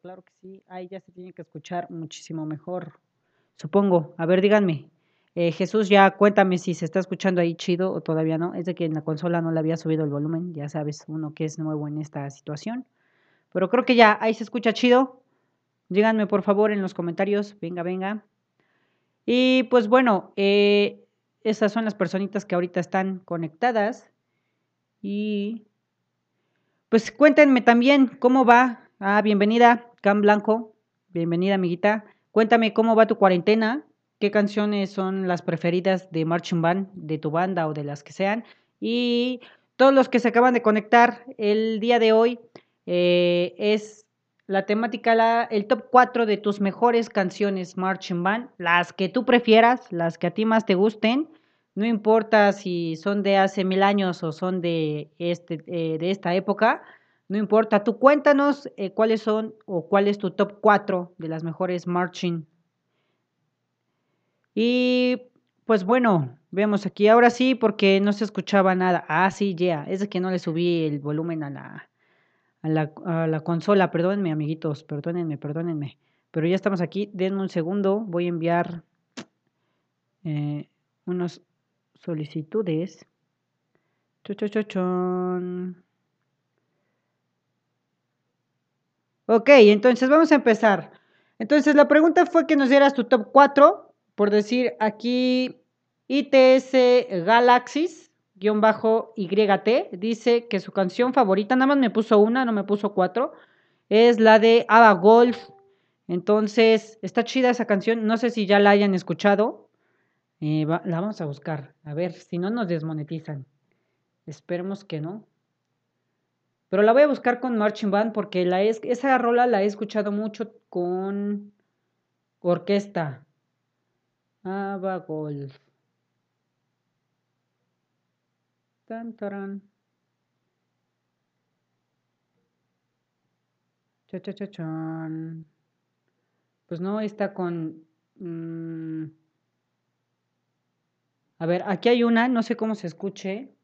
claro que sí. Ahí ya se tiene que escuchar muchísimo mejor, supongo. A ver, díganme. Eh, Jesús, ya cuéntame si se está escuchando ahí chido o todavía no. Es de que en la consola no le había subido el volumen, ya sabes, uno que es nuevo en esta situación. Pero creo que ya ahí se escucha chido. Díganme por favor en los comentarios. Venga, venga. Y pues bueno, eh, esas son las personitas que ahorita están conectadas. Y pues cuéntenme también cómo va. Ah, bienvenida, Cam Blanco. Bienvenida, amiguita. Cuéntame cómo va tu cuarentena qué canciones son las preferidas de Marching Band, de tu banda o de las que sean. Y todos los que se acaban de conectar el día de hoy eh, es la temática, la, el top 4 de tus mejores canciones Marching Band, las que tú prefieras, las que a ti más te gusten. No importa si son de hace mil años o son de, este, eh, de esta época, no importa. Tú cuéntanos eh, cuáles son o cuál es tu top 4 de las mejores marching y pues bueno, vemos aquí. Ahora sí, porque no se escuchaba nada. Ah, sí, ya. Es de que no le subí el volumen a la, a la, consola. Perdónenme, amiguitos. Perdónenme, perdónenme. Pero ya estamos aquí. Denme un segundo. Voy a enviar eh, unas solicitudes. Ok, entonces vamos a empezar. Entonces la pregunta fue que nos dieras tu top 4 por decir aquí ITS Galaxis bajo YT dice que su canción favorita, nada más me puso una, no me puso cuatro, es la de Ava Golf. Entonces, está chida esa canción, no sé si ya la hayan escuchado. Eh, la vamos a buscar, a ver si no nos desmonetizan. Esperemos que no. Pero la voy a buscar con Marching Band porque la esa rola la he escuchado mucho con orquesta. Ava Golf. Tan, taran. Cha, cha, cha, chan. Pues no, está con... Mmm... A ver, aquí hay una, no sé cómo se escuche.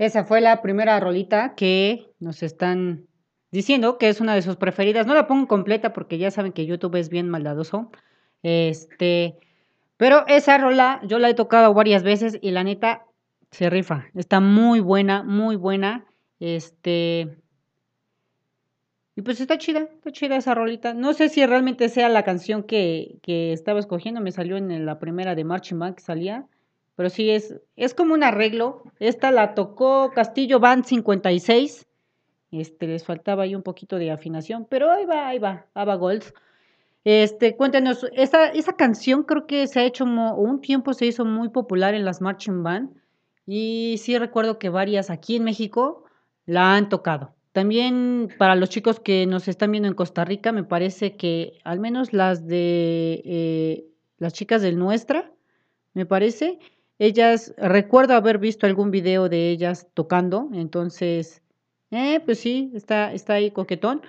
Esa fue la primera rolita que nos están diciendo que es una de sus preferidas. No la pongo completa porque ya saben que YouTube es bien maldadoso. Este, pero esa rola yo la he tocado varias veces y la neta se rifa. Está muy buena, muy buena. Este, y pues está chida, está chida esa rolita. No sé si realmente sea la canción que, que estaba escogiendo. Me salió en la primera de Marching Band que salía. Pero sí es, es como un arreglo. Esta la tocó Castillo Band 56. Este, les faltaba ahí un poquito de afinación, pero ahí va, ahí va, Ava Gold. Este, cuéntenos, esa, esa canción creo que se ha hecho, un tiempo se hizo muy popular en las marching band y sí recuerdo que varias aquí en México la han tocado. También para los chicos que nos están viendo en Costa Rica, me parece que al menos las de eh, las chicas del Nuestra, me parece, ellas, recuerdo haber visto algún video de ellas tocando, entonces, eh, pues sí, está, está ahí coquetón.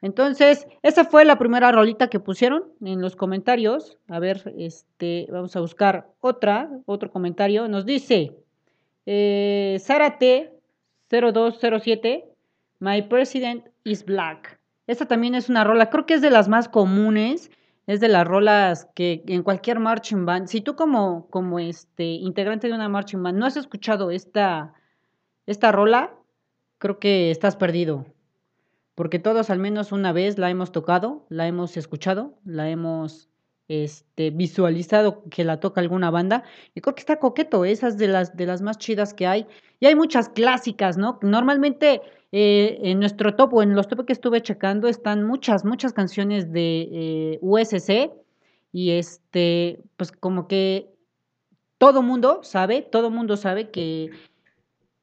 Entonces, esa fue la primera rolita que pusieron en los comentarios. A ver, este, vamos a buscar otra, otro comentario. Nos dice eh, Sara T 0207, My President is Black. Esta también es una rola, creo que es de las más comunes es de las rolas que en cualquier marching band, si tú como, como este integrante de una marching band no has escuchado esta, esta rola, creo que estás perdido. Porque todos al menos una vez la hemos tocado, la hemos escuchado, la hemos este, visualizado que la toca alguna banda. Y creo que está coqueto, esas de las, de las más chidas que hay. Y hay muchas clásicas, ¿no? Normalmente eh, en nuestro top o en los top que estuve checando están muchas, muchas canciones de eh, USC Y este, pues como que todo mundo sabe, todo mundo sabe que,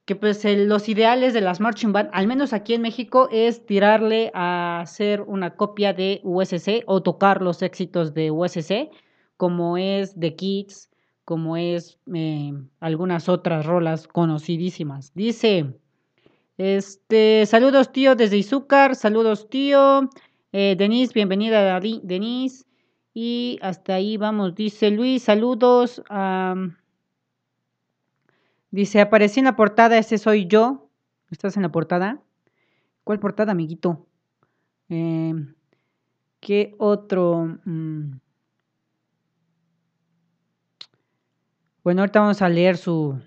que pues los ideales de las marching band, al menos aquí en México, es tirarle a hacer una copia de USC o tocar los éxitos de USC, como es The Kids, como es eh, algunas otras rolas conocidísimas. Dice, este, saludos tío desde Izúcar, saludos tío. Eh, Denise, bienvenida Denise. Y hasta ahí vamos, dice Luis, saludos. dice, aparecí en la portada, ese soy yo. ¿Estás en la portada? ¿Cuál portada, amiguito? Em, ¿Qué otro? Mm. Bueno, ahorita vamos a leer su,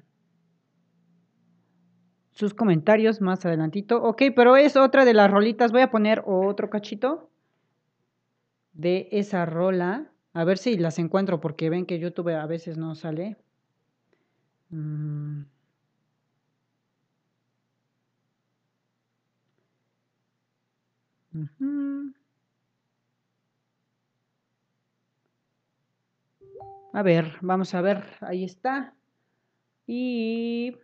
sus comentarios más adelantito. Ok, pero es otra de las rolitas. Voy a poner otro cachito de esa rola. A ver si las encuentro porque ven que YouTube a veces no sale. Mm. A ver, vamos a ver, ahí está. Y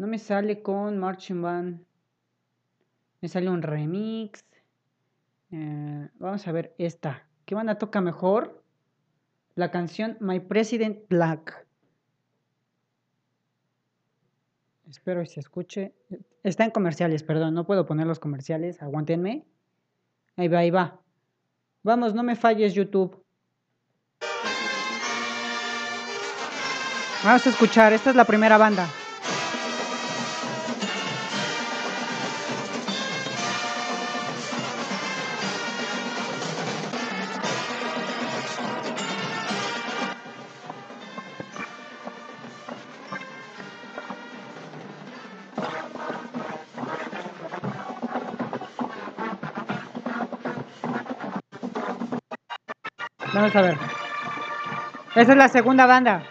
no me sale con Marching Band. Me sale un remix. Eh, vamos a ver esta. ¿Qué banda toca mejor? La canción My President Black. Espero que se escuche. Está en comerciales, perdón. No puedo poner los comerciales. Aguántenme. Ahí va, ahí va. Vamos, no me falles, YouTube. Vamos a escuchar, esta es la primera banda. Vamos a ver. Esa es la segunda banda.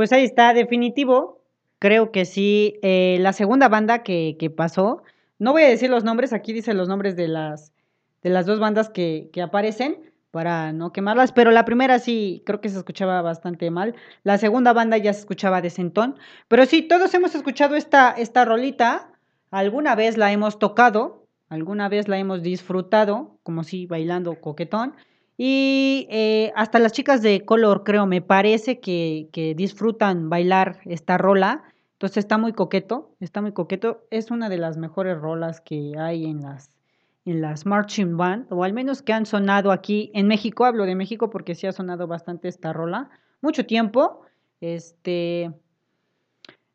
Pues ahí está, definitivo. Creo que sí. Eh, la segunda banda que, pasó, no voy a decir los nombres, aquí dice los nombres de las, de las dos bandas que, aparecen para no quemarlas, pero la primera sí creo que se escuchaba bastante mal. La segunda banda ya se escuchaba decentón. Pero sí, todos hemos escuchado esta, esta rolita. Alguna vez la hemos tocado, alguna vez la hemos disfrutado, como si bailando coquetón. Y eh, hasta las chicas de color, creo, me parece que, disfrutan bailar esta rola. Entonces está muy coqueto, está muy coqueto. Es una de las mejores rolas que hay en las, en las marching band, o al menos que han sonado aquí en México. Hablo de México porque sí ha sonado bastante esta rola. Mucho tiempo. Este,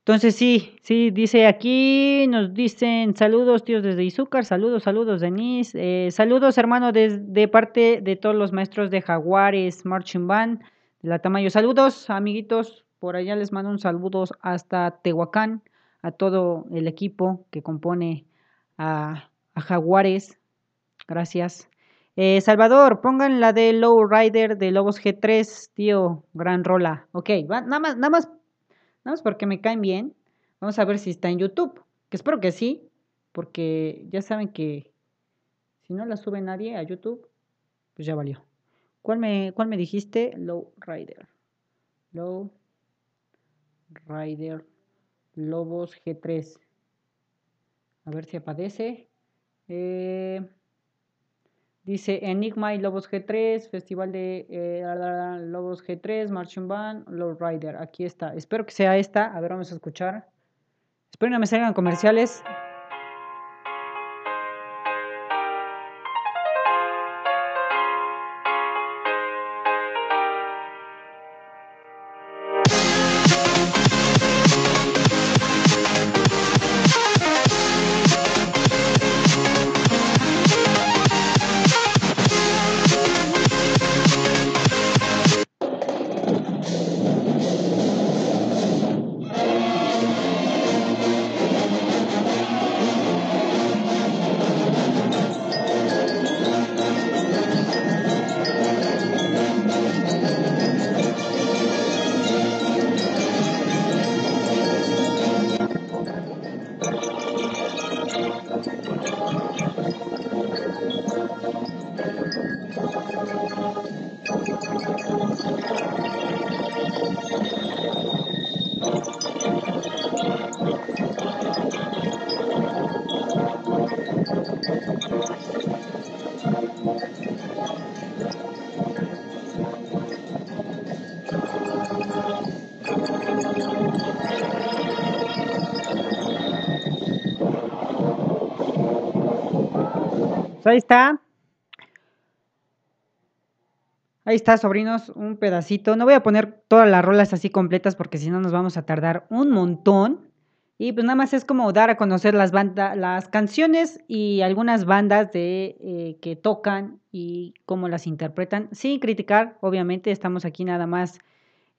entonces sí, sí, dice aquí, nos dicen saludos tíos desde Izúcar, saludos, saludos Denise, eh, saludos hermano de, parte de todos los maestros de Jaguares, Marching Band, de la Tamayo, saludos amiguitos, por allá les mando un saludos hasta Tehuacán, a todo el equipo que compone a, Jaguares, gracias. Eh, Salvador, pongan la de Low Rider de Lobos G3, tío, gran rola. Ok, nada más, nada más Más porque me caen bien. Vamos a ver si está en YouTube. Que espero que sí. Porque ya saben que si no la sube nadie a YouTube, pues ya valió. ¿Cuál me, cuál me dijiste? Low Rider. Low Rider Lobos G3. A ver si aparece. Eh, Dice Enigma y Lobos G3, Festival de eh, Lobos G3, Marching Band, Low Rider. Aquí está. Espero que sea esta. A ver, vamos a escuchar. Espero que no me salgan comerciales. Ahí está. Ahí está, sobrinos, un pedacito. No voy a poner todas las rolas así completas porque si no nos vamos a tardar un montón. Y pues nada más es como dar a conocer las bandas, las canciones y algunas bandas de eh, que tocan y cómo las interpretan, sin criticar, obviamente, estamos aquí nada más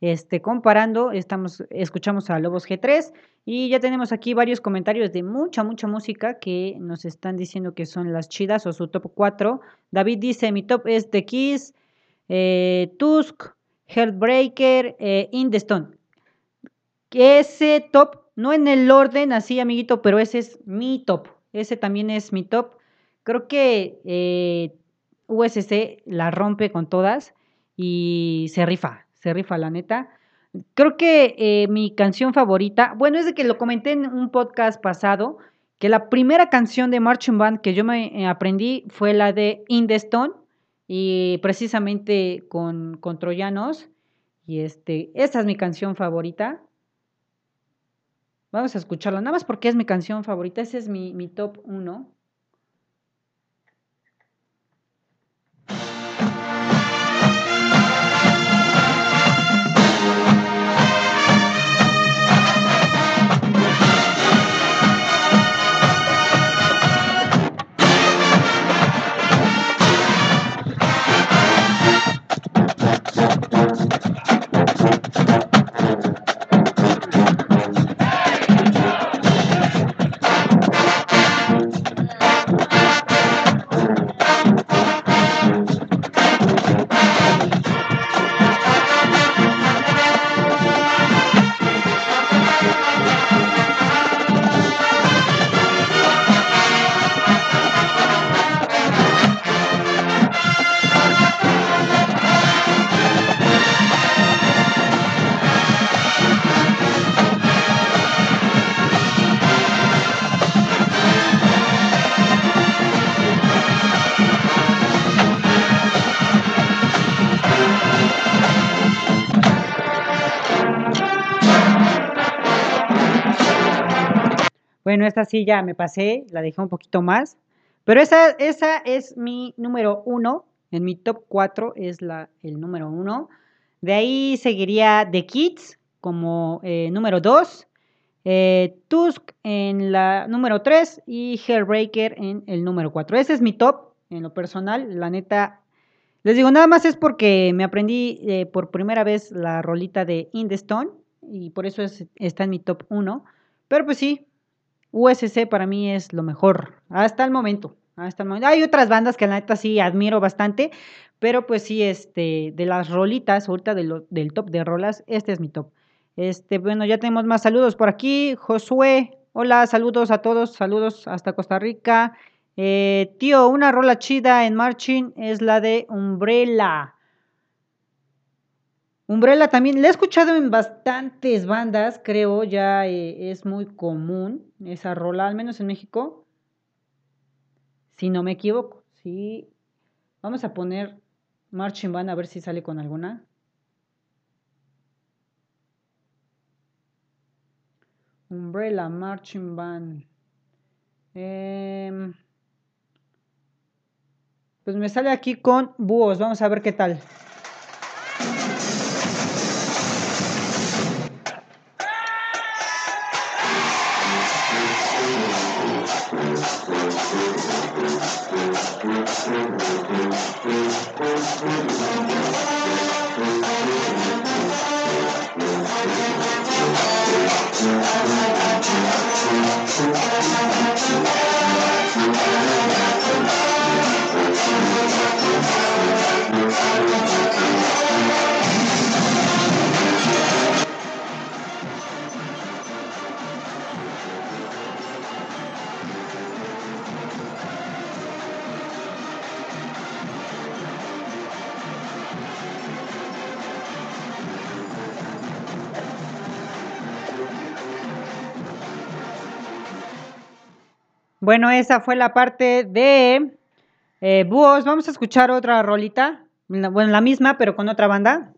este, comparando, estamos, escuchamos a Lobos G3 y ya tenemos aquí varios comentarios de mucha, mucha música que nos están diciendo que son las chidas o su top 4. David dice, mi top es The Kiss, eh, Tusk, Heartbreaker, eh. Ese top, no en el orden así, amiguito, pero ese es mi top. Ese también es mi top. Creo que eh, USC la rompe con todas y se rifa, se rifa la neta. Creo que eh, mi canción favorita, bueno, es de que lo comenté en un podcast pasado, que la primera canción de Marching Band que yo me eh, aprendí fue la de In y precisamente con, con Troyanos. Y este, esta es mi canción favorita. Vamos a escucharla, nada más porque es mi canción favorita. Ese es mi, mi top 1. Bueno, esta sí ya me pasé, la dejé un poquito más. Pero esa, esa es mi número uno. En mi top 4 es la, el número uno. De ahí seguiría The Kids como eh, número 2. Eh, Tusk en la número 3 y Hairbreaker en el número 4. Ese es mi top en lo personal. La neta, les digo, nada más es porque me aprendí eh, por primera vez la rolita de In y por eso está en mi top 1. Pero pues sí, USC para mí es lo mejor, hasta el momento. Hasta el momento. Hay otras bandas que la neta sí admiro bastante, pero pues sí, este, de las rolitas, ahorita del top de rolas, este es mi top. Este, bueno, ya tenemos más saludos por aquí. Josué, hola, saludos a todos, saludos hasta Costa Rica. Eh, tío, una rola chida en marching es la de Umbrella. Umbrella también, la he escuchado en bastantes bandas, creo, ya eh, es muy común esa rola, al menos en México, si no me equivoco. Sí, vamos a poner Marching Band a ver si sale con alguna. Umbrella Marching Band. Em, pues me sale aquí con búhos, vamos a ver qué tal. Bueno, esa fue la parte de eh, Búhos. Vamos a escuchar otra rolita. Bueno, la misma, pero con otra banda.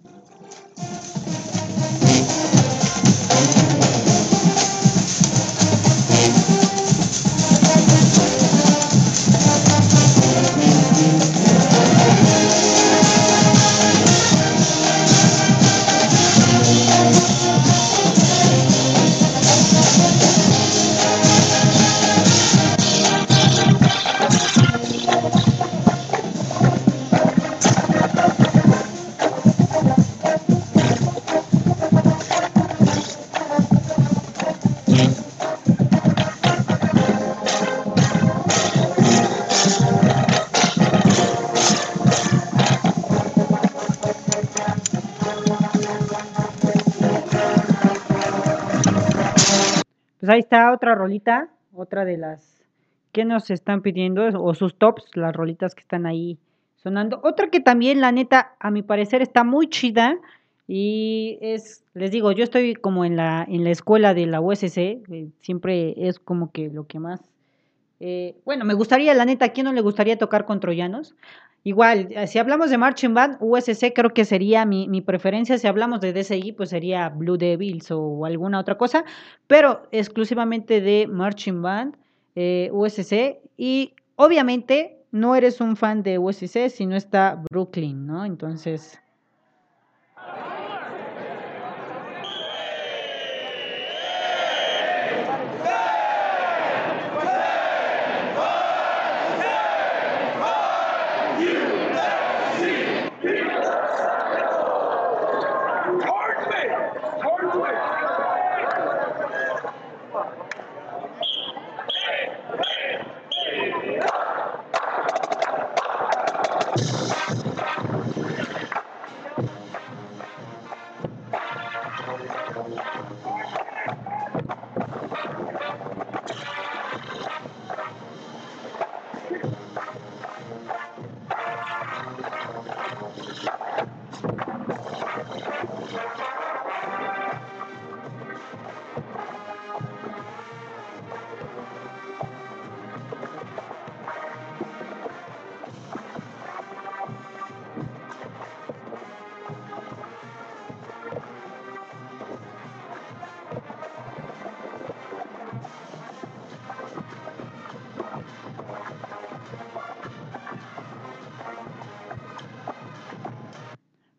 Pues ahí está otra rolita, otra de las que nos están pidiendo, o sus tops, las rolitas que están ahí sonando. Otra que también, la neta, a mi parecer está muy chida. Y es, les digo, yo estoy como en la, en la escuela de la USC, eh, siempre es como que lo que más eh, bueno, me gustaría, la neta, ¿a quién no le gustaría tocar con troyanos? Igual, eh, si hablamos de Marching Band, USC creo que sería mi, mi, preferencia. Si hablamos de DCI, pues sería Blue Devils o alguna otra cosa, pero exclusivamente de Marching Band, eh, USC. Y obviamente no eres un fan de USC si no está Brooklyn, ¿no? Entonces...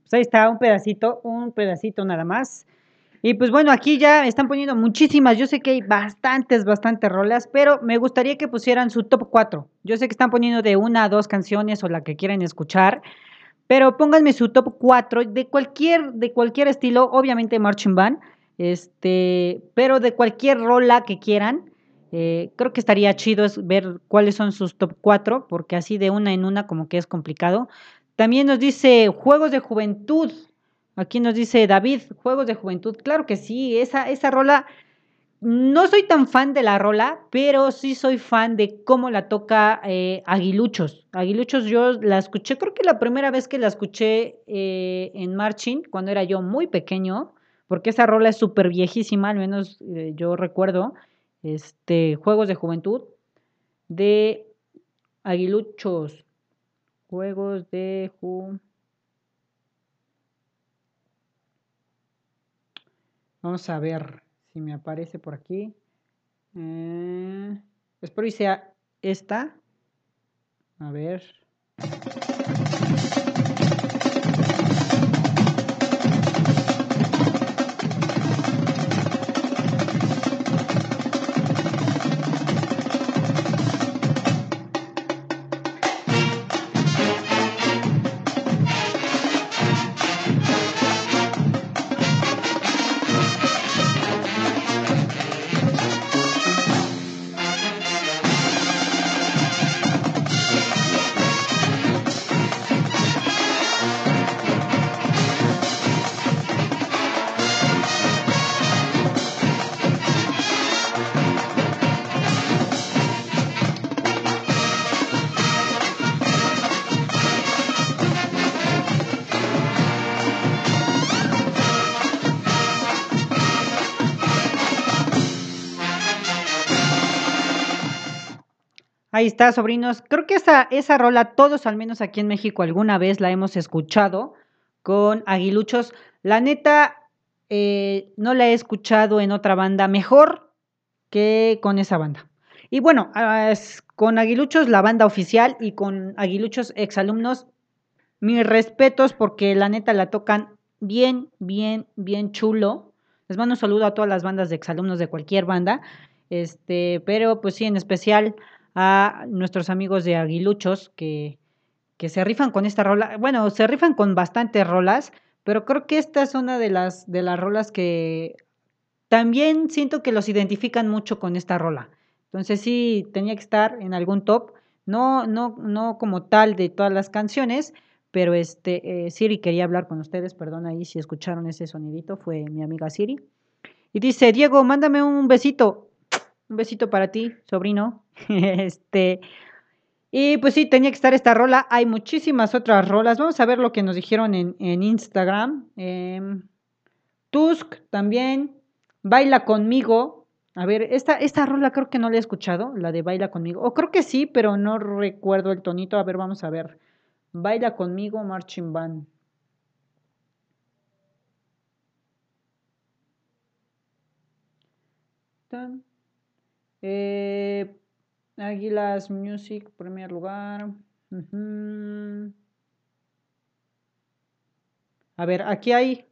Pues ahí está un pedacito, un pedacito nada más. Y pues bueno, aquí ya están poniendo muchísimas. Yo sé que hay bastantes, bastantes rolas, pero me gustaría que pusieran su top 4. Yo sé que están poniendo de una a dos canciones o la que quieran escuchar, pero pónganme su top 4 de cualquier, de cualquier estilo, obviamente Marching Band, este, pero de cualquier rola que quieran. Eh, creo que estaría chido ver cuáles son sus top 4, porque así de una en una como que es complicado. También nos dice Juegos de Juventud. Aquí nos dice David, Juegos de Juventud. Claro que sí, esa, esa rola. No soy tan fan de la rola, pero sí soy fan de cómo la toca eh, Aguiluchos. Aguiluchos yo la escuché, creo que la primera vez que la escuché eh, en Marching, cuando era yo muy pequeño, porque esa rola es súper viejísima, al menos eh, yo recuerdo, este, Juegos de Juventud, de Aguiluchos. Juegos de Ju. Vamos a ver si me aparece por aquí. Eh, espero y sea esta. A ver. Ahí está, sobrinos. Creo que esa, esa rola, todos al menos aquí en México alguna vez la hemos escuchado con Aguiluchos. La neta, eh, no la he escuchado en otra banda mejor que con esa banda. Y bueno, con Aguiluchos, la banda oficial, y con Aguiluchos exalumnos, mis respetos porque la neta la tocan bien, bien, bien chulo. Les mando un saludo a todas las bandas de exalumnos de cualquier banda. Este, pero pues sí, en especial a nuestros amigos de Aguiluchos que, que se rifan con esta rola. Bueno, se rifan con bastantes rolas, pero creo que esta es una de las, de las rolas que también siento que los identifican mucho con esta rola. Entonces sí, tenía que estar en algún top. No, no, no como tal de todas las canciones, pero este, eh, Siri quería hablar con ustedes, perdón ahí si escucharon ese sonidito, fue mi amiga Siri. Y dice, Diego, mándame un besito. Un besito para ti, sobrino. este, y pues sí, tenía que estar esta rola. Hay muchísimas otras rolas. Vamos a ver lo que nos dijeron en, Instagram. Em, Tusk también. Baila conmigo. A ver, esta, esta rola creo que no la he escuchado, la de Baila conmigo. O creo que sí, pero no recuerdo el tonito. A ver, vamos a ver. Baila conmigo, Marching Band. Eh, Águilas Music, primer lugar. A ver, aquí hay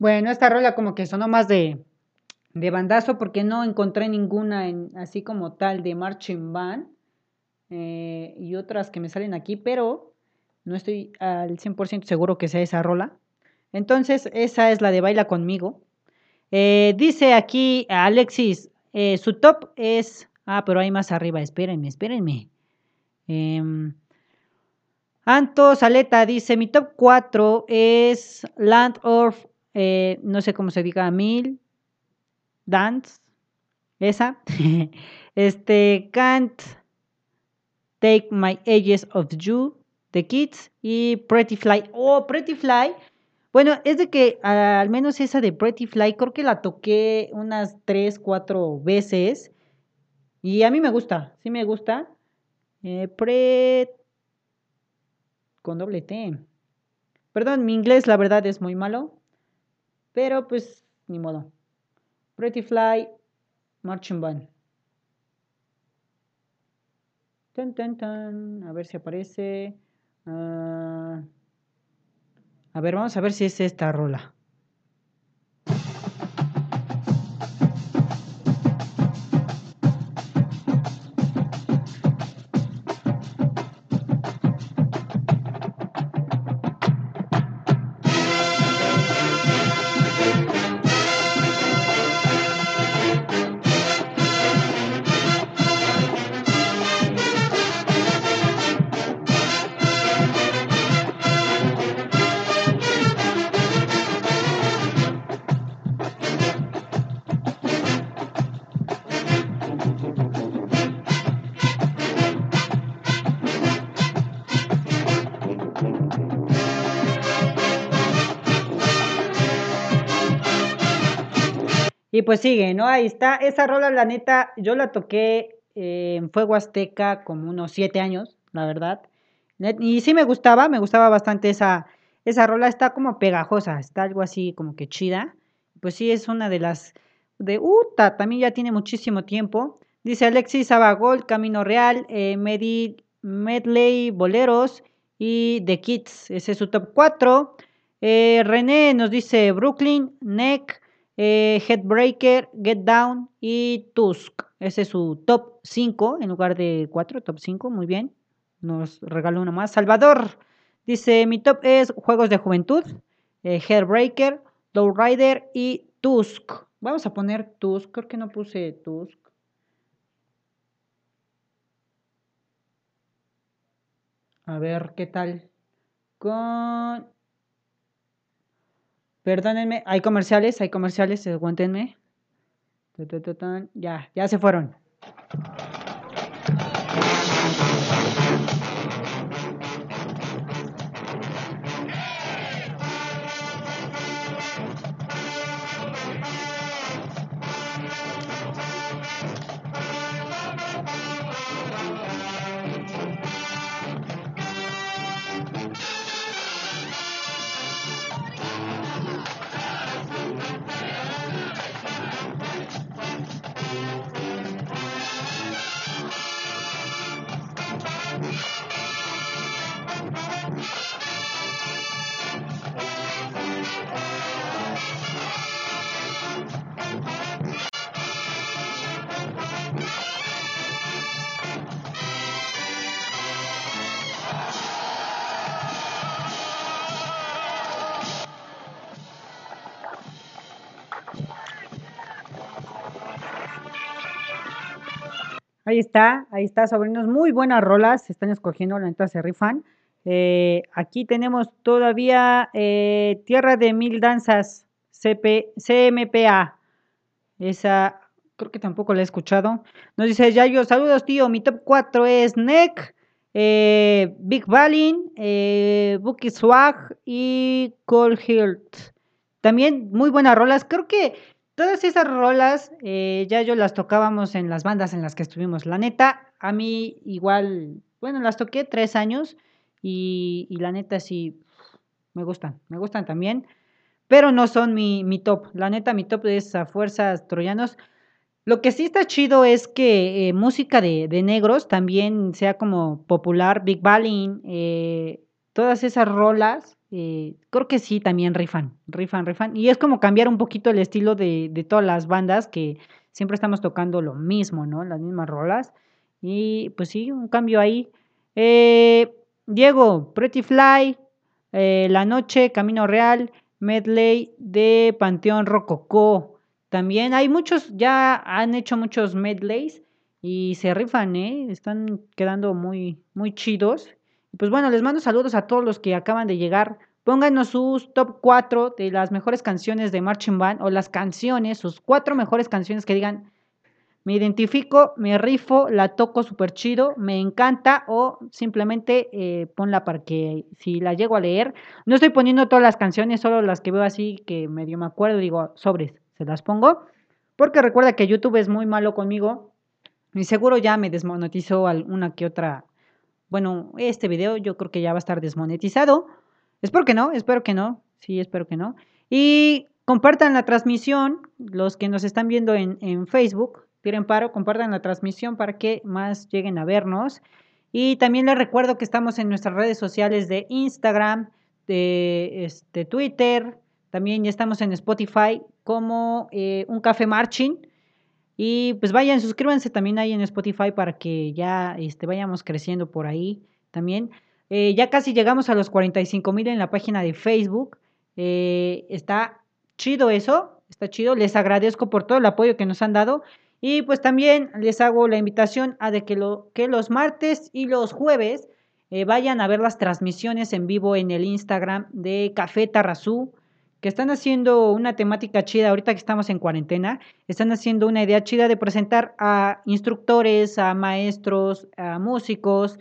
Bueno, esta rola como que sonó más de, de bandazo porque no encontré ninguna en, así como tal de marching band eh, y otras que me salen aquí, pero no estoy al 100% seguro que sea esa rola. Entonces, esa es la de Baila conmigo. Eh, dice aquí Alexis, eh, su top es... Ah, pero hay más arriba, espérenme, espérenme. Em, Anto Saleta dice, mi top 4 es Land of eh, no sé cómo se diga, Mil, Dance, esa, este, Can't Take My Ages of You, The Kids y Pretty Fly. Oh, Pretty Fly. Bueno, es de que al menos esa de Pretty Fly, creo que la toqué unas 3, 4 veces. Y a mí me gusta, sí me gusta. Eh, pre... Con doble T. Perdón, mi inglés la verdad es muy malo. Pero pues, ni modo. Pretty Fly, Marching Band. Tan, tan, tan. A ver si aparece. Ah, a ver, vamos a ver si es esta rola. Y pues sigue, ¿no? Ahí está. Esa rola, la neta, yo la toqué en Fuego Azteca como unos siete años, la verdad. Y sí me gustaba, me gustaba bastante esa, esa rola. Está como pegajosa, está algo así como que chida. Pues sí, es una de las de Uta, también ya tiene muchísimo tiempo. Dice Alexis Abagol, Camino Real, eh, Medley, Boleros y The Kids. Ese es su top 4. Eh, René nos dice Brooklyn, Neck, eh, Headbreaker, Get Down y Tusk. Ese es su top 5 en lugar de 4, top 5, muy bien. Nos regaló uno más. Salvador dice, mi top es Juegos de Juventud, eh, Headbreaker, Low Rider y Tusk. Vamos a poner Tusk, creo que no puse Tusk. A ver qué tal. Con. Perdónenme, hay comerciales, hay comerciales, aguántenme. Ya, ya se fueron. Ahí está, ahí está, sobrinos. Muy buenas rolas, están escogiendo, la neta se rifan. Eh, aquí tenemos todavía eh, Tierra de Mil Danzas, CP, CMPA. Esa, creo que tampoco la he escuchado. Nos dice Yayo, saludos tío, mi top 4 es Neck, eh, Big Balin, Bucky Swag y Cold Heart. También muy buenas rolas. Creo que Todas esas rolas eh, ya yo las tocábamos en las bandas en las que estuvimos. La neta, a mí igual, bueno, las toqué tres años y, la neta sí, me gustan, me gustan también, pero no son mi, top. La neta, mi top es a Fuerzas Troyanos. Lo que sí está chido es que eh, música de, negros también sea como popular, Big Balling, eh, todas esas rolas eh, creo que sí, también rifan, rifan, rifan. Y es como cambiar un poquito el estilo de, de, todas las bandas que siempre estamos tocando lo mismo, ¿no? Las mismas rolas. Y pues sí, un cambio ahí. Eh, Diego, Pretty Fly, eh, La Noche, Camino Real, Medley de Panteón Rococó. También hay muchos, ya han hecho muchos medleys y se rifan, ¿eh? Están quedando muy, muy chidos. Pues bueno, les mando saludos a todos los que acaban de llegar. Pónganos sus top 4 de las mejores canciones de Marching Band o las canciones, sus cuatro mejores canciones que digan, me identifico, me rifo, la toco súper chido, me encanta o simplemente eh, ponla para que si la llego a leer, no estoy poniendo todas las canciones, solo las que veo así que medio me acuerdo, digo, sobres, se las pongo, porque recuerda que YouTube es muy malo conmigo y seguro ya me desmonetizó alguna que otra bueno, este video yo creo que ya va a estar desmonetizado. Espero que no, espero que no. Sí, espero que no. Y compartan la transmisión, los que nos están viendo en, en Facebook, tiren paro, compartan la transmisión para que más lleguen a vernos. Y también les recuerdo que estamos en nuestras redes sociales de Instagram, de este, Twitter, también ya estamos en Spotify como eh, Un Café Marching. Y pues vayan, suscríbanse también ahí en Spotify para que ya este, vayamos creciendo por ahí también. Eh, ya casi llegamos a los 45 mil en la página de Facebook. Eh, está chido eso, está chido. Les agradezco por todo el apoyo que nos han dado. Y pues también les hago la invitación a de que, lo, que los martes y los jueves eh, vayan a ver las transmisiones en vivo en el Instagram de Café Tarrazú que están haciendo una temática chida, ahorita que estamos en cuarentena, están haciendo una idea chida de presentar a instructores, a maestros, a músicos,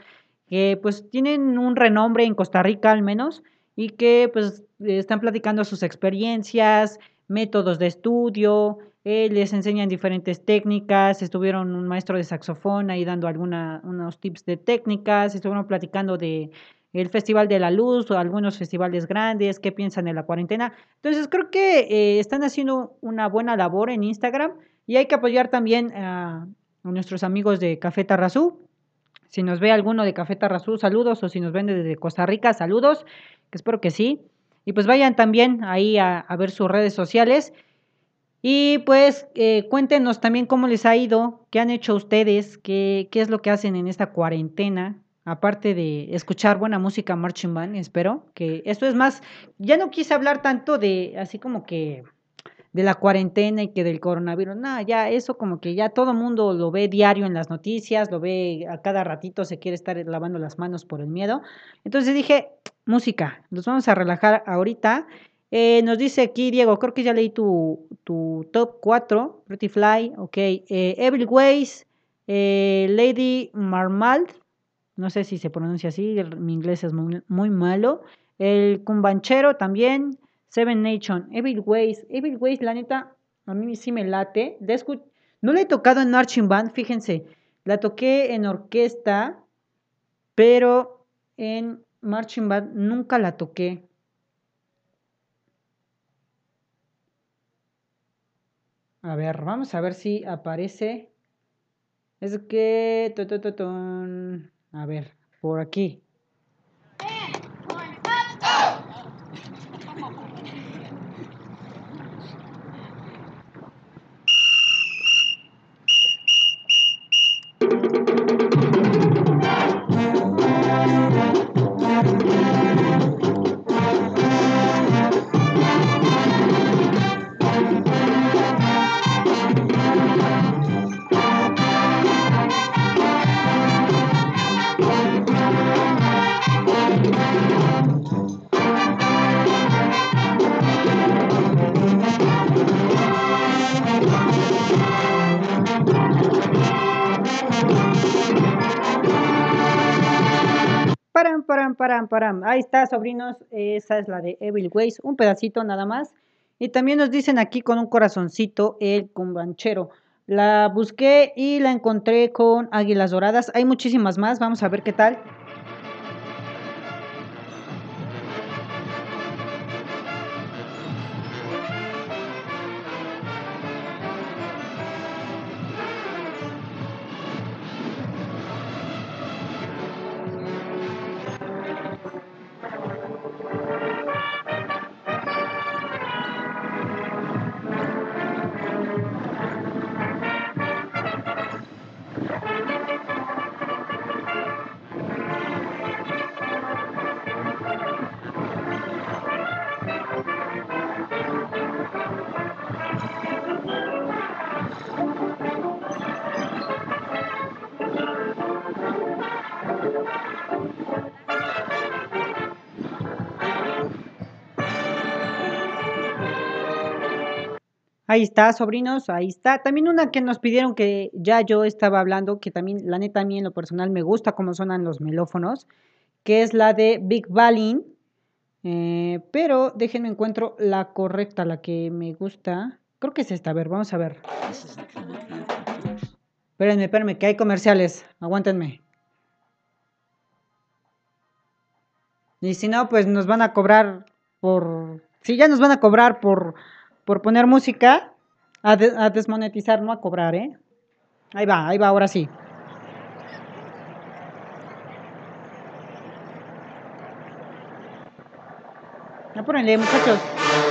que pues tienen un renombre en Costa Rica al menos, y que pues están platicando sus experiencias, métodos de estudio, eh, les enseñan diferentes técnicas, estuvieron un maestro de saxofón ahí dando algunos unos tips de técnicas, estuvieron platicando de el Festival de la Luz o algunos festivales grandes, qué piensan de la cuarentena. Entonces creo que eh, están haciendo una buena labor en Instagram y hay que apoyar también a, nuestros amigos de Café Tarrazú. Si nos ve alguno de Café Tarrazú, saludos, o si nos ven desde Costa Rica, saludos, que espero que sí. Y pues vayan también ahí a, ver sus redes sociales. Y pues eh, cuéntenos también cómo les ha ido, qué han hecho ustedes, qué, qué es lo que hacen en esta cuarentena, aparte de escuchar buena música marching band, espero que esto es más, ya no quise hablar tanto de así como que de la cuarentena y que del coronavirus. Nada, ya eso como que ya todo mundo lo ve diario en las noticias, lo ve a cada ratito, se quiere estar lavando las manos por el miedo. Entonces dije, música, nos vamos a relajar ahorita. Eh, nos dice aquí Diego, creo que ya leí tu, tu top 4, Pretty Fly, ok. Eh, Evil Ways, eh, Lady Marmald, no sé si se pronuncia así, mi inglés es muy, muy malo. El Cumbanchero también, Seven Nation, Evil Ways. Evil Ways, la neta, a mí sí me late. no la he tocado en marching band, fíjense. La toqué en orquesta, pero en marching band nunca la toqué. A ver, vamos a ver si aparece. Es que... A ver, por aquí. Ahí está, sobrinos. Esa es la de Evil Ways. Un pedacito nada más. Y también nos dicen aquí con un corazoncito el cumbanchero. La busqué y la encontré con águilas doradas. Hay muchísimas más. Vamos a ver qué tal. Ahí está, sobrinos, ahí está. También una que nos pidieron que ya yo estaba hablando, que también, la neta, a mí en lo personal me gusta cómo sonan los melófonos, que es la de Big Balin. Eh, pero déjenme encuentro la correcta, la que me gusta. Creo que es esta, a ver, vamos a ver. Espérenme, espérenme, que hay comerciales. Aguántenme. Y si no, pues nos van a cobrar por... Si ya nos van a cobrar por por poner música a, desmonetizar, no a cobrar, ¿eh? Ahí va, ahí va, ahora sí. Apúrenle, muchachos.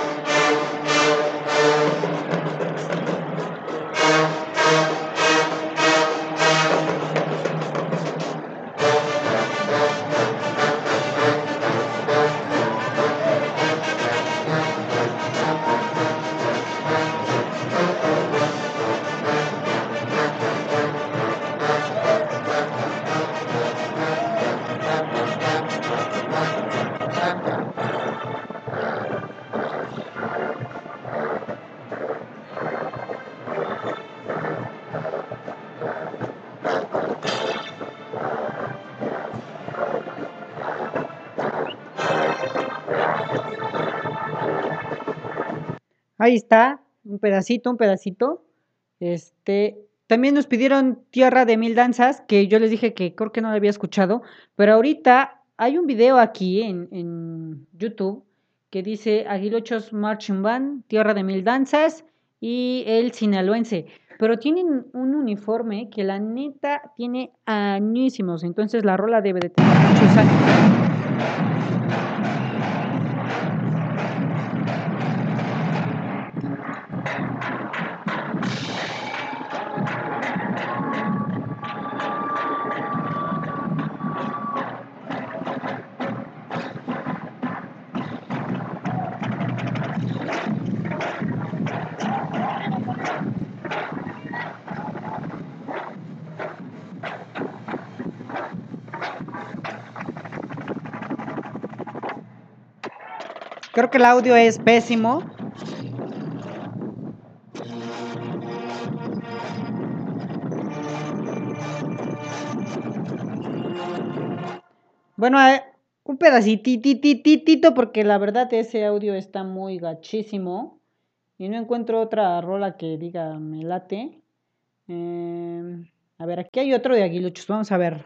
Ahí está, un pedacito, un pedacito. Este, también nos pidieron Tierra de Mil Danzas, que yo les dije que creo que no lo había escuchado, pero ahorita hay un video aquí en, en YouTube que dice Aguilochos Marching Band, Tierra de Mil Danzas y el Sinaloense. Pero tienen un uniforme que la neta tiene añísimos, entonces la rola debe de tener muchos años. Creo que el audio es pésimo. Bueno, eh, un pedacitito porque la verdad ese audio está muy gachísimo. Y no encuentro otra rola que diga me late. Em, a ver, aquí hay otro de aguiluchos. Vamos a ver.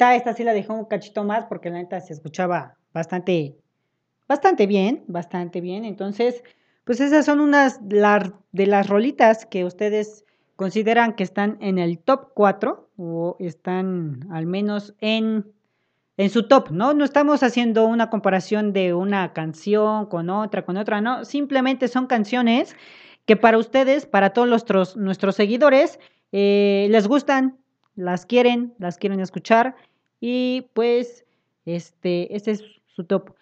Ahí esta sí la dejó un cachito más porque la neta se escuchaba bastante, bastante bien, bastante bien. Entonces, pues esas son unas de las rolitas que ustedes consideran que están en el top 4 o están al menos en, en su top, ¿no? No estamos haciendo una comparación de una canción con otra, con otra, no. Simplemente son canciones que para ustedes, para todos nuestros, nuestros seguidores, eh, les gustan, las quieren, las quieren escuchar y pues este, este es su top.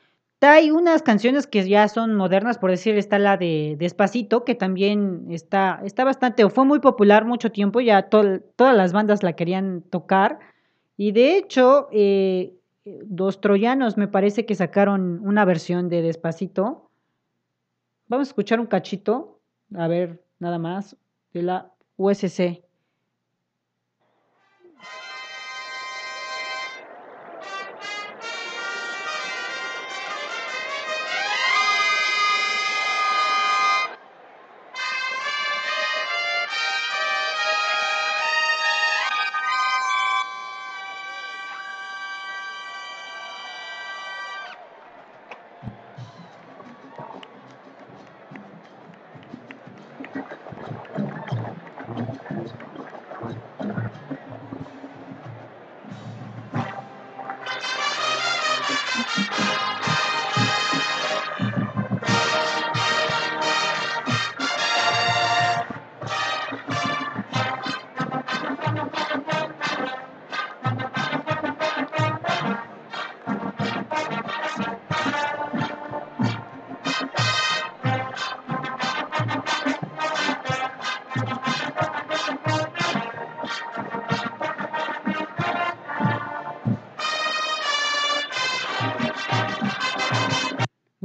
Hay unas canciones que ya son modernas, por decir, está la de Despacito, que también está, está bastante, o fue muy popular mucho tiempo, ya todas las bandas la querían tocar. Y de hecho, eh, los troyanos me parece que sacaron una versión de Despacito. Vamos a escuchar un cachito, a ver, nada más, de la USC.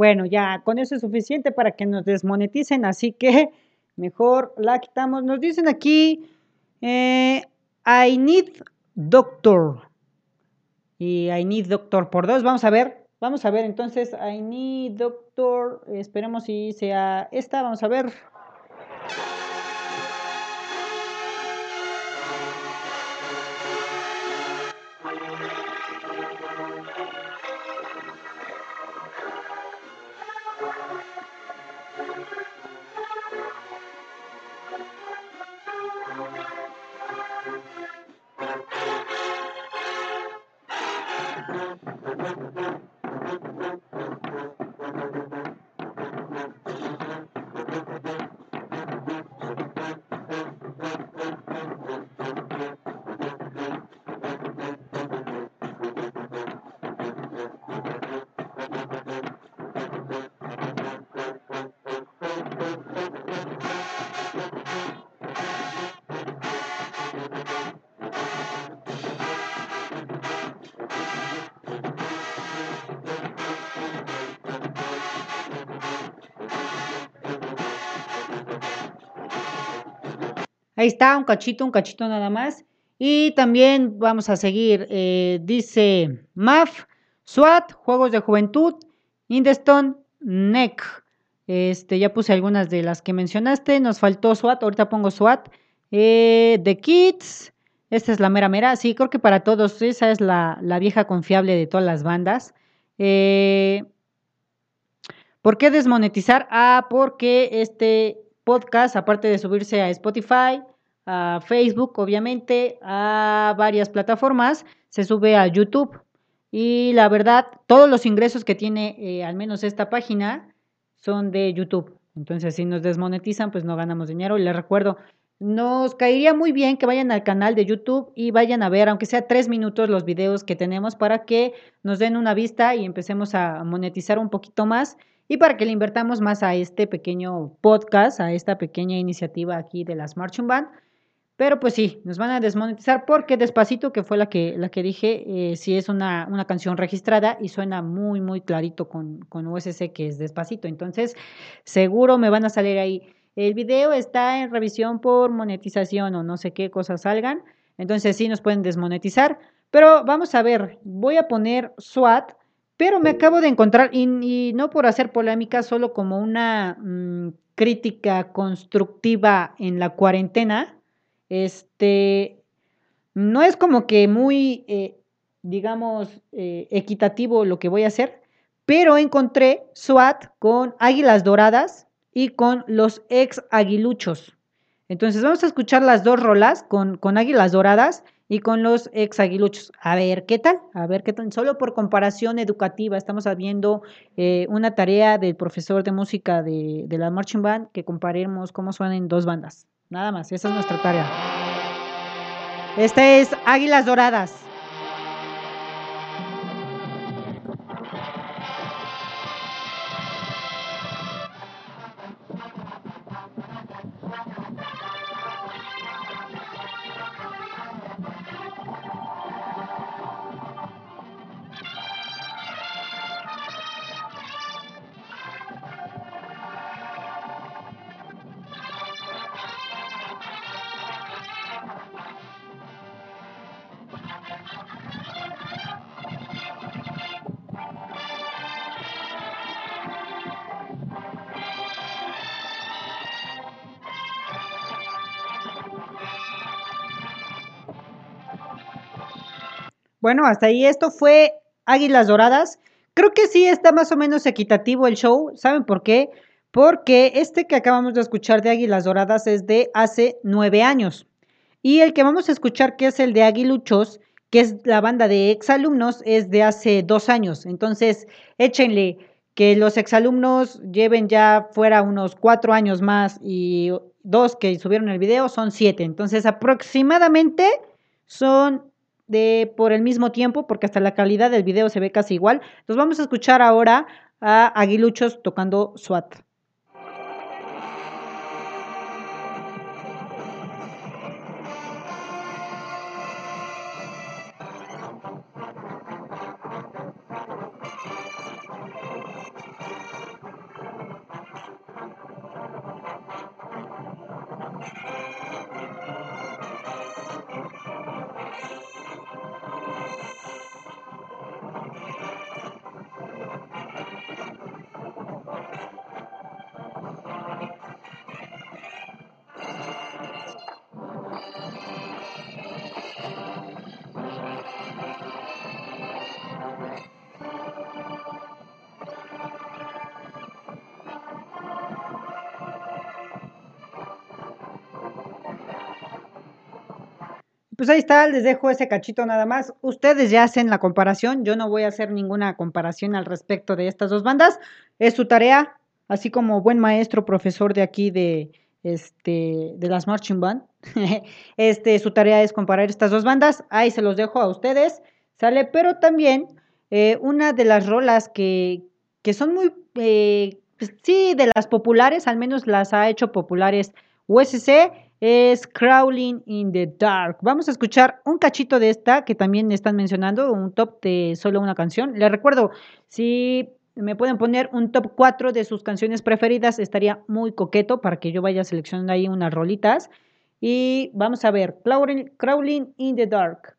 Bueno, ya con eso es suficiente para que nos desmoneticen, así que mejor la quitamos. Nos dicen aquí, eh, I need doctor. Y I need doctor por dos. Vamos a ver, vamos a ver entonces, I need doctor. Esperemos si sea esta, vamos a ver. Ahí está, un cachito, un cachito nada más. Y también vamos a seguir, eh, dice MAF, SWAT, Juegos de Juventud, Indeston, NEC. Este, ya puse algunas de las que mencionaste. Nos faltó SWAT, ahorita pongo SWAT. Eh, The Kids, esta es la mera mera. Sí, creo que para todos esa es la, vieja confiable de todas las bandas. Eh, ¿Por qué desmonetizar? Ah, porque este podcast, aparte de subirse a Spotify, a Facebook, obviamente, a varias plataformas, se sube a YouTube. Y la verdad, todos los ingresos que tiene eh, al menos esta página son de YouTube. Entonces, si nos desmonetizan, pues no ganamos dinero. Y les recuerdo, nos caería muy bien que vayan al canal de YouTube y vayan a ver, aunque sea tres minutos, los videos que tenemos para que nos den una vista y empecemos a monetizar un poquito más y para que le invertamos más a este pequeño podcast, a esta pequeña iniciativa aquí de las Marching Band. Pero pues sí, nos van a desmonetizar porque Despacito, que fue la que, la que dije, eh, sí es una, una, canción registrada y suena muy, muy clarito con, con USC que es Despacito. Entonces, seguro me van a salir ahí. El video está en revisión por monetización o no sé qué cosas salgan. Entonces sí nos pueden desmonetizar. Pero vamos a ver, voy a poner SWAT pero me acabo de encontrar, y, no por hacer polémica, solo como una mm, crítica constructiva en la cuarentena, este, no es como que muy, eh, digamos, eh, equitativo lo que voy a hacer, pero encontré SWAT con Águilas Doradas y con los ex aguiluchos. Entonces vamos a escuchar las dos rolas con, con Águilas Doradas y con los ex aguiluchos. A ver, ¿qué tal? A ver, ¿qué tal? Solo por comparación educativa, estamos viendo eh, una tarea del profesor de música de, de, la Marching Band que comparemos cómo suenan dos bandas. Nada más, esa es nuestra tarea. Esta es Águilas Doradas. Bueno, hasta ahí esto fue Águilas Doradas. Creo que sí está más o menos equitativo el show. ¿Saben por qué? Porque este que acabamos de escuchar de Águilas Doradas es de hace nueve años. Y el que vamos a escuchar, que es el de Aguiluchos, que es la banda de exalumnos, es de hace dos años. Entonces, échenle que los exalumnos lleven ya fuera unos cuatro años más y dos que subieron el video son siete. Entonces, aproximadamente son de por el mismo tiempo, porque hasta la calidad del video se ve casi igual. Nos vamos a escuchar ahora a Aguiluchos tocando SWAT. Pues ahí está, les dejo ese cachito nada más. Ustedes ya hacen la comparación, yo no voy a hacer ninguna comparación al respecto de estas dos bandas. Es su tarea, así como buen maestro, profesor de aquí de, este, de las Marching Band. este, su tarea es comparar estas dos bandas. Ahí se los dejo a ustedes, ¿sale? Pero también eh, una de las rolas que, que son muy, eh, pues sí, de las populares, al menos las ha hecho populares USC es Crawling in the Dark. Vamos a escuchar un cachito de esta que también están mencionando, un top de solo una canción. Les recuerdo, si me pueden poner un top 4 de sus canciones preferidas, estaría muy coqueto para que yo vaya seleccionando ahí unas rolitas. Y vamos a ver, Crawling in the Dark.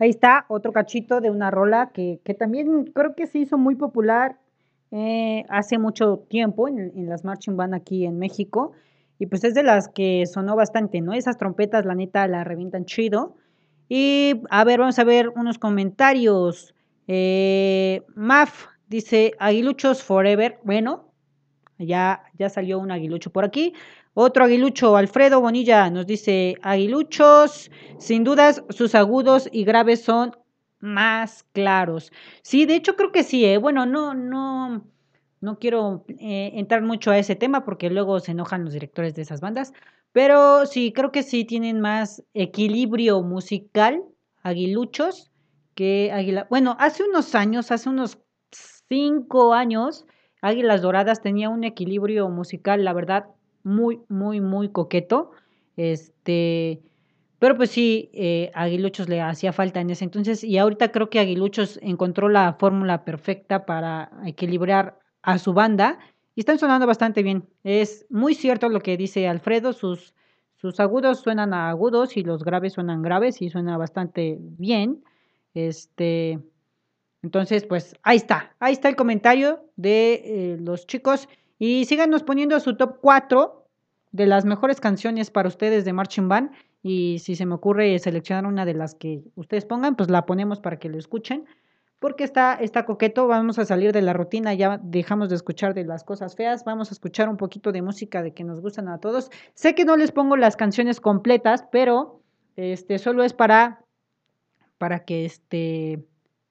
Ahí está otro cachito de una rola que, también creo que se hizo muy popular eh, hace mucho tiempo en, las marching band aquí en México. Y pues es de las que sonó bastante, ¿no? Esas trompetas, la neta, la revientan chido. Y a ver, vamos a ver unos comentarios. Eh, Maf dice, Aguiluchos Forever. Bueno, ya, ya salió un aguilucho por aquí. Otro aguilucho, Alfredo Bonilla, nos dice, aguiluchos, sin dudas sus agudos y graves son más claros. Sí, de hecho creo que sí, ¿eh? bueno, no, no, no quiero eh, entrar mucho a ese tema porque luego se enojan los directores de esas bandas, pero sí, creo que sí tienen más equilibrio musical, aguiluchos, que águila. Bueno, hace unos años, hace unos cinco años, Águilas Doradas tenía un equilibrio musical, la verdad, muy, muy, muy coqueto. Este, pero pues sí, eh, Aguiluchos le hacía falta en ese entonces y ahorita creo que Aguiluchos encontró la fórmula perfecta para equilibrar a su banda y están sonando bastante bien. Es muy cierto lo que dice Alfredo, sus, sus agudos suenan a agudos y los graves suenan graves y suena bastante bien. Este, entonces, pues ahí está, ahí está el comentario de eh, los chicos y síganos poniendo su top 4 de las mejores canciones para ustedes de Marching Band. Y si se me ocurre seleccionar una de las que ustedes pongan, pues la ponemos para que lo escuchen. Porque está, está coqueto, vamos a salir de la rutina, ya dejamos de escuchar de las cosas feas, vamos a escuchar un poquito de música de que nos gustan a todos. Sé que no les pongo las canciones completas, pero este solo es para, para que este,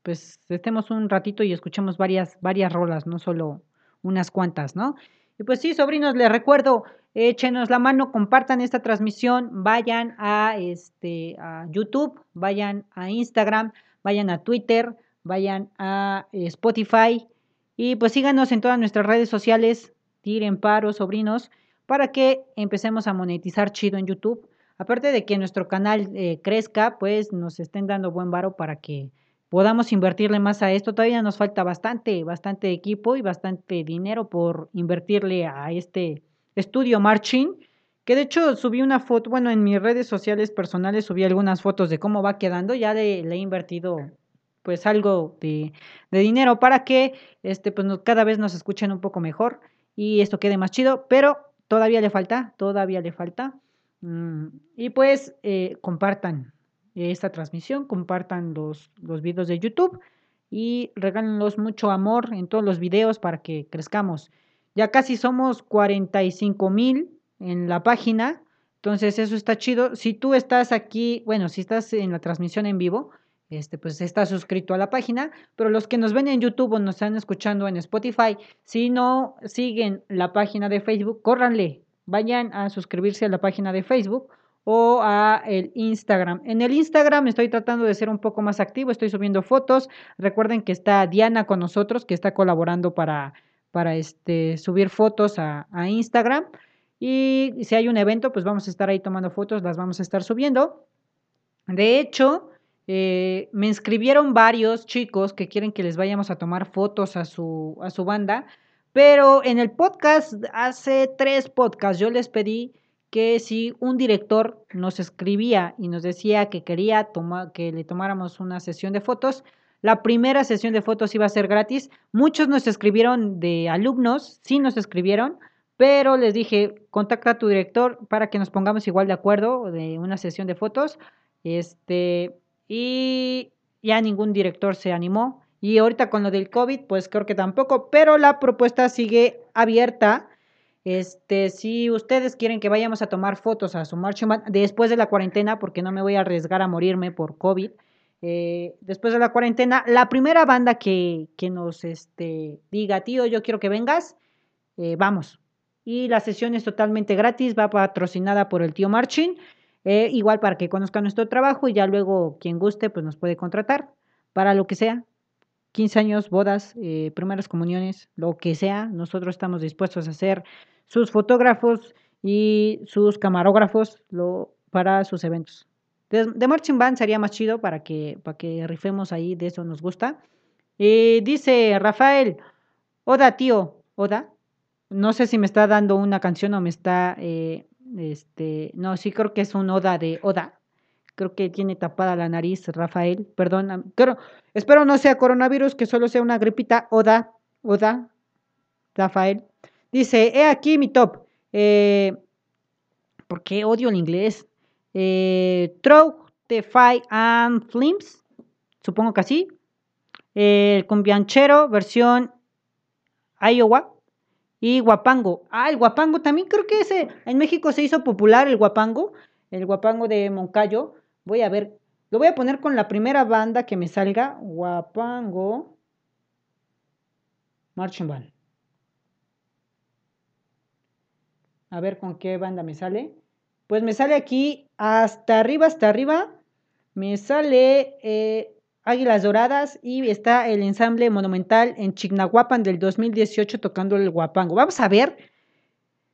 pues estemos un ratito y escuchemos varias, varias rolas, no solo unas cuantas, ¿no? Y pues sí, sobrinos, les recuerdo, échenos la mano, compartan esta transmisión, vayan a, este, a YouTube, vayan a Instagram, vayan a Twitter, vayan a eh, Spotify y pues síganos en todas nuestras redes sociales, tiren paro, sobrinos, para que empecemos a monetizar chido en YouTube. Aparte de que nuestro canal eh, crezca, pues nos estén dando buen varo para que podamos invertirle más a esto. Todavía nos falta bastante, bastante equipo y bastante dinero por invertirle a este estudio Marching. Que de hecho subí una foto, bueno, en mis redes sociales personales subí algunas fotos de cómo va quedando. Ya le, he invertido pues algo de, dinero para que este, pues, cada vez nos escuchen un poco mejor y esto quede más chido, pero todavía le falta, todavía le falta. Mm, y pues eh, compartan, esta transmisión, compartan los, los videos de YouTube y regálenlos mucho amor en todos los videos para que crezcamos. Ya casi somos 45 mil en la página, entonces eso está chido. Si tú estás aquí, bueno, si estás en la transmisión en vivo, este, pues estás suscrito a la página, pero los que nos ven en YouTube o nos están escuchando en Spotify, si no siguen la página de Facebook, córranle, vayan a suscribirse a la página de Facebook o a el Instagram. En el Instagram estoy tratando de ser un poco más activo, estoy subiendo fotos. Recuerden que está Diana con nosotros, que está colaborando para, para este, subir fotos a, Instagram. Y si hay un evento, pues vamos a estar ahí tomando fotos, las vamos a estar subiendo. De hecho, eh, me inscribieron varios chicos que quieren que les vayamos a tomar fotos a su, a su banda, pero en el podcast, hace tres podcasts, yo les pedí que si un director nos escribía y nos decía que quería que le tomáramos una sesión de fotos, la primera sesión de fotos iba a ser gratis. Muchos nos escribieron de alumnos, sí nos escribieron, pero les dije, contacta a tu director para que nos pongamos igual de acuerdo de una sesión de fotos. Este, y ya ningún director se animó. Y ahorita con lo del COVID, pues creo que tampoco, pero la propuesta sigue abierta. Este, si ustedes quieren que vayamos a tomar fotos a su band después de la cuarentena, porque no me voy a arriesgar a morirme por COVID, eh, después de la cuarentena, la primera banda que, que, nos este, diga, tío, yo quiero que vengas, eh, vamos. Y la sesión es totalmente gratis, va patrocinada por el tío Marching, eh, igual para que conozcan nuestro trabajo y ya luego quien guste, pues nos puede contratar para lo que sea. 15 años, bodas, eh, primeras comuniones, lo que sea, nosotros estamos dispuestos a hacer sus fotógrafos y sus camarógrafos lo, para sus eventos. De, Marching Band sería más chido para que, para que rifemos ahí, de eso nos gusta. Eh, dice Rafael, Oda, tío, Oda. No sé si me está dando una canción o me está, eh, este, no, sí creo que es un Oda de Oda. Creo que tiene tapada la nariz, Rafael. Perdón, pero espero no sea coronavirus, que solo sea una gripita. Oda, Oda, Rafael. Dice, he aquí mi top. Eh, ¿Por qué odio el inglés? Eh, Throw the Five and Flims. Supongo que así. El Cumbianchero, versión Iowa. Y Guapango. Ah, el Guapango también creo que ese. En México se hizo popular el Guapango. El Guapango de Moncayo. Voy a ver, lo voy a poner con la primera banda que me salga, Guapango Marching Band. A ver con qué banda me sale. Pues me sale aquí hasta arriba, hasta arriba. Me sale eh, Águilas Doradas y está el ensamble monumental en Chignahuapan del 2018 tocando el guapango. Vamos a ver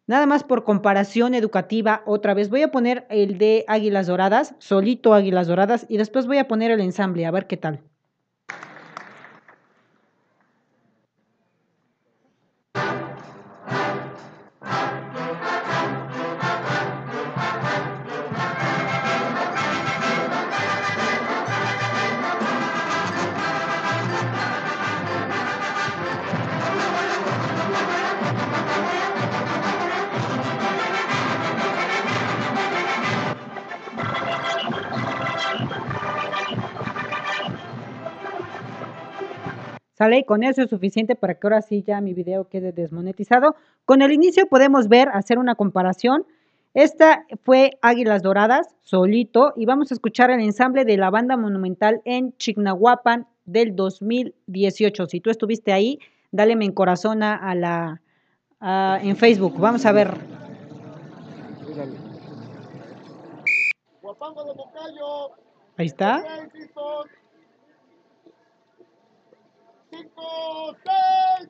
Nada más por comparación educativa, otra vez voy a poner el de Águilas Doradas, solito Águilas Doradas, y después voy a poner el ensamble, a ver qué tal. ¿Sale? Y con eso es suficiente para que ahora sí ya mi video quede desmonetizado. Con el inicio podemos ver, hacer una comparación. Esta fue Águilas Doradas, solito, y vamos a escuchar el ensamble de la banda monumental en Chignahuapan del 2018. Si tú estuviste ahí, dale en corazón a, la en Facebook. Vamos a ver. Ahí está. Cinco, seis.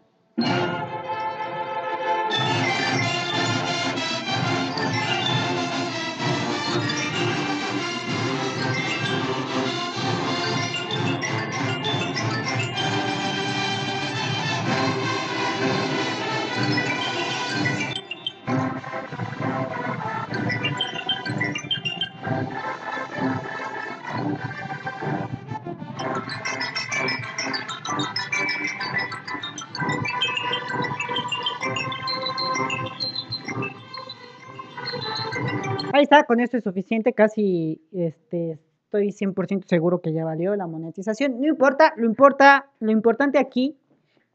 Está, con esto es suficiente, casi este, estoy 100% seguro que ya valió la monetización. No importa, lo importa, lo importante aquí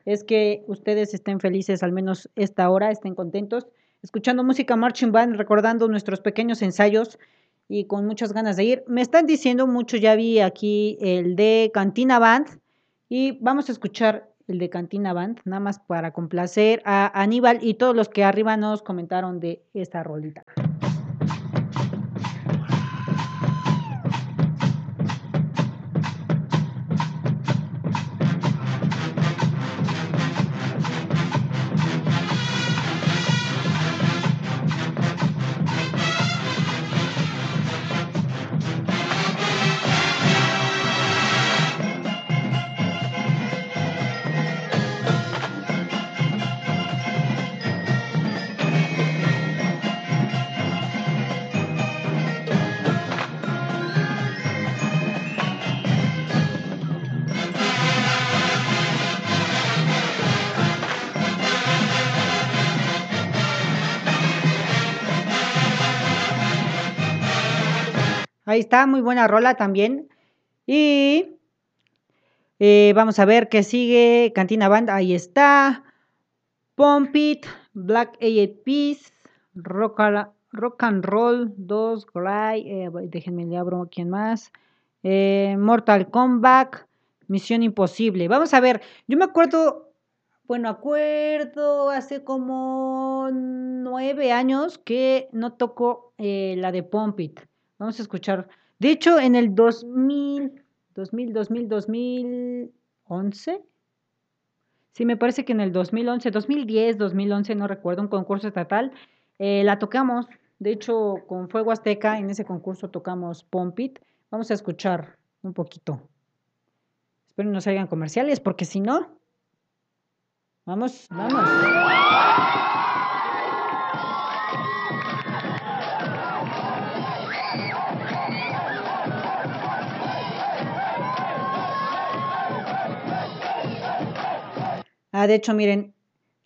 es que ustedes estén felices, al menos esta hora, estén contentos, escuchando música marching band, recordando nuestros pequeños ensayos y con muchas ganas de ir. Me están diciendo mucho, ya vi aquí el de Cantina Band y vamos a escuchar el de Cantina Band, nada más para complacer a Aníbal y todos los que arriba nos comentaron de esta rolita. Ahí está, muy buena rola también. Y eh, vamos a ver qué sigue. Cantina Band, ahí está. Pump It, Black Eyed Peas, Rock, Rock and Roll 2, Gray, eh, déjenme le abro quién más. Eh, Mortal Kombat, Misión Imposible. Vamos a ver, yo me acuerdo, bueno, acuerdo hace como nueve años que no tocó la de Pump It. Vamos a escuchar. De hecho, en el 2000, 2000, 2000, 2011. Sí, me parece que en el 2011, 2010, 2011, no recuerdo, un concurso estatal, eh, la tocamos. De hecho, con Fuego Azteca, en ese concurso tocamos Pompit. Vamos a escuchar un poquito. Espero no salgan comerciales, porque si no, vamos, vamos. Ah, de hecho, miren,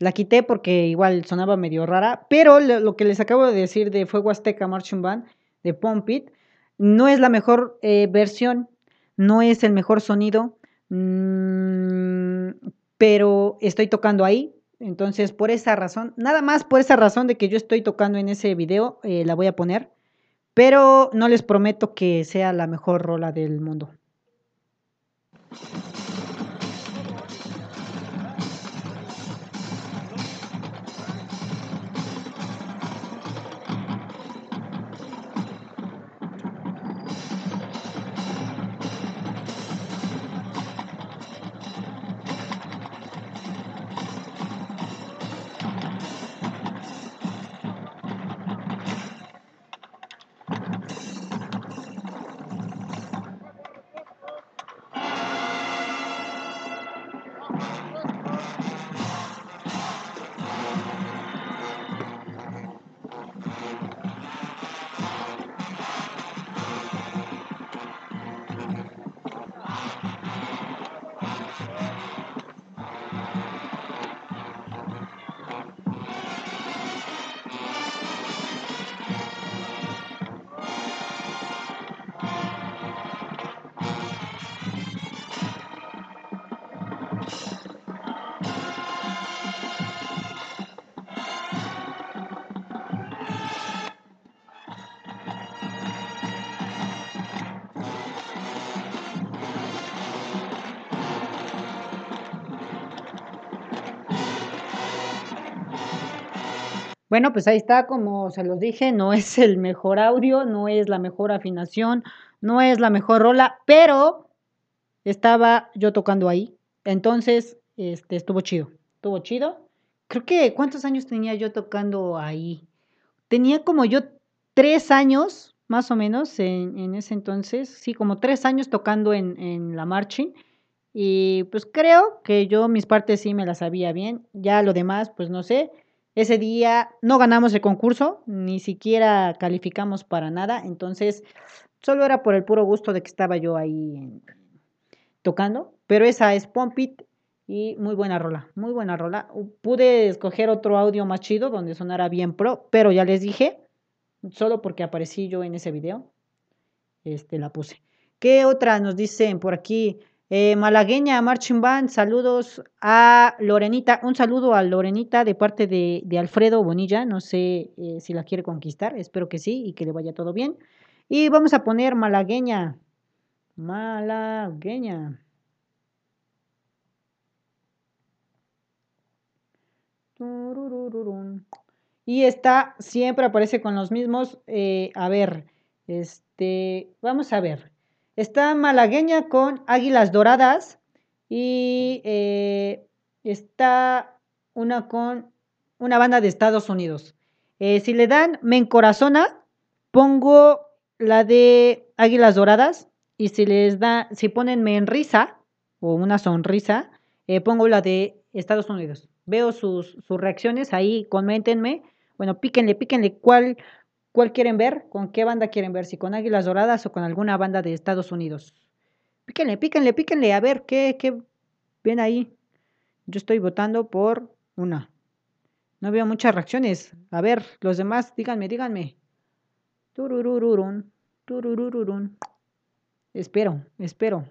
la quité porque igual sonaba medio rara, pero lo, que les acabo de decir de Fuego Azteca Marching Band, de Pump It, no es la mejor eh, versión, no es el mejor sonido, mm, pero estoy tocando ahí, entonces por esa razón, nada más por esa razón de que yo estoy tocando en ese video, eh, la voy a poner, pero no les prometo que sea la mejor rola del mundo. Bueno, pues ahí está, como se los dije, no es el mejor audio, no es la mejor afinación, no es la mejor rola, pero estaba yo tocando ahí. Entonces, este, estuvo chido, estuvo chido. Creo que, ¿cuántos años tenía yo tocando ahí? Tenía como yo tres años, más o menos, en, ese entonces, sí, como tres años tocando en, en la marching. Y pues creo que yo mis partes sí me las sabía bien. Ya lo demás, pues no sé. Ese día no ganamos el concurso, ni siquiera calificamos para nada, entonces solo era por el puro gusto de que estaba yo ahí tocando, pero esa es Pompit y muy buena rola, muy buena rola. Pude escoger otro audio más chido donde sonara bien pro, pero ya les dije, solo porque aparecí yo en ese video, este la puse. ¿Qué otra nos dicen por aquí? Eh, malagueña Marching Band, saludos a Lorenita, un saludo a Lorenita de parte de, Alfredo Bonilla, no sé eh, si la quiere conquistar, espero que sí y que le vaya todo bien. Y vamos a poner malagueña, malagueña. Y esta siempre aparece con los mismos. Eh, a ver, este, vamos a ver. Está malagueña con águilas doradas y eh, está una con una banda de Estados Unidos. Eh, si le dan me encorazona, pongo la de águilas doradas y si les da, si ponen me en risa o una sonrisa, eh, pongo la de Estados Unidos. Veo sus, sus reacciones ahí, coméntenme. Bueno, píquenle, píquenle cuál, ¿Cuál quieren ver? ¿Con qué banda quieren ver? ¿Si con Águilas Doradas o con alguna banda de Estados Unidos? Píquenle, píquenle, píquenle, a ver, ¿qué, qué ven ahí? Yo estoy votando por una. No veo muchas reacciones. A ver, los demás, díganme, díganme. Tururururun. Tururururun. Espero, espero.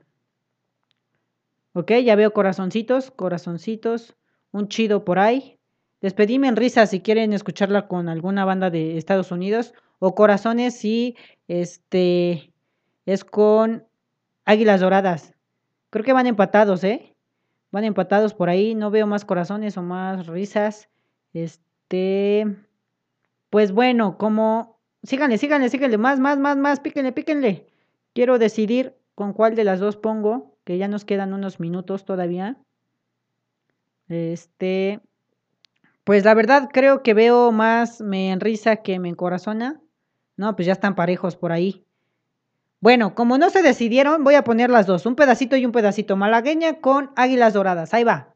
Ok, ya veo corazoncitos, corazoncitos. Un chido por ahí. Despedime en risa si quieren escucharla con alguna banda de Estados Unidos. O corazones si este es con Águilas Doradas. Creo que van empatados, ¿eh? Van empatados por ahí. No veo más corazones o más risas. Este. Pues bueno, como. Síganle, síganle, síganle. Más, más, más, más. Píquenle, píquenle. Quiero decidir con cuál de las dos pongo. Que ya nos quedan unos minutos todavía. Este. Pues la verdad creo que veo más me enrisa que me encorazona. No, pues ya están parejos por ahí. Bueno, como no se decidieron, voy a poner las dos, un pedacito y un pedacito. Malagueña con águilas doradas. Ahí va.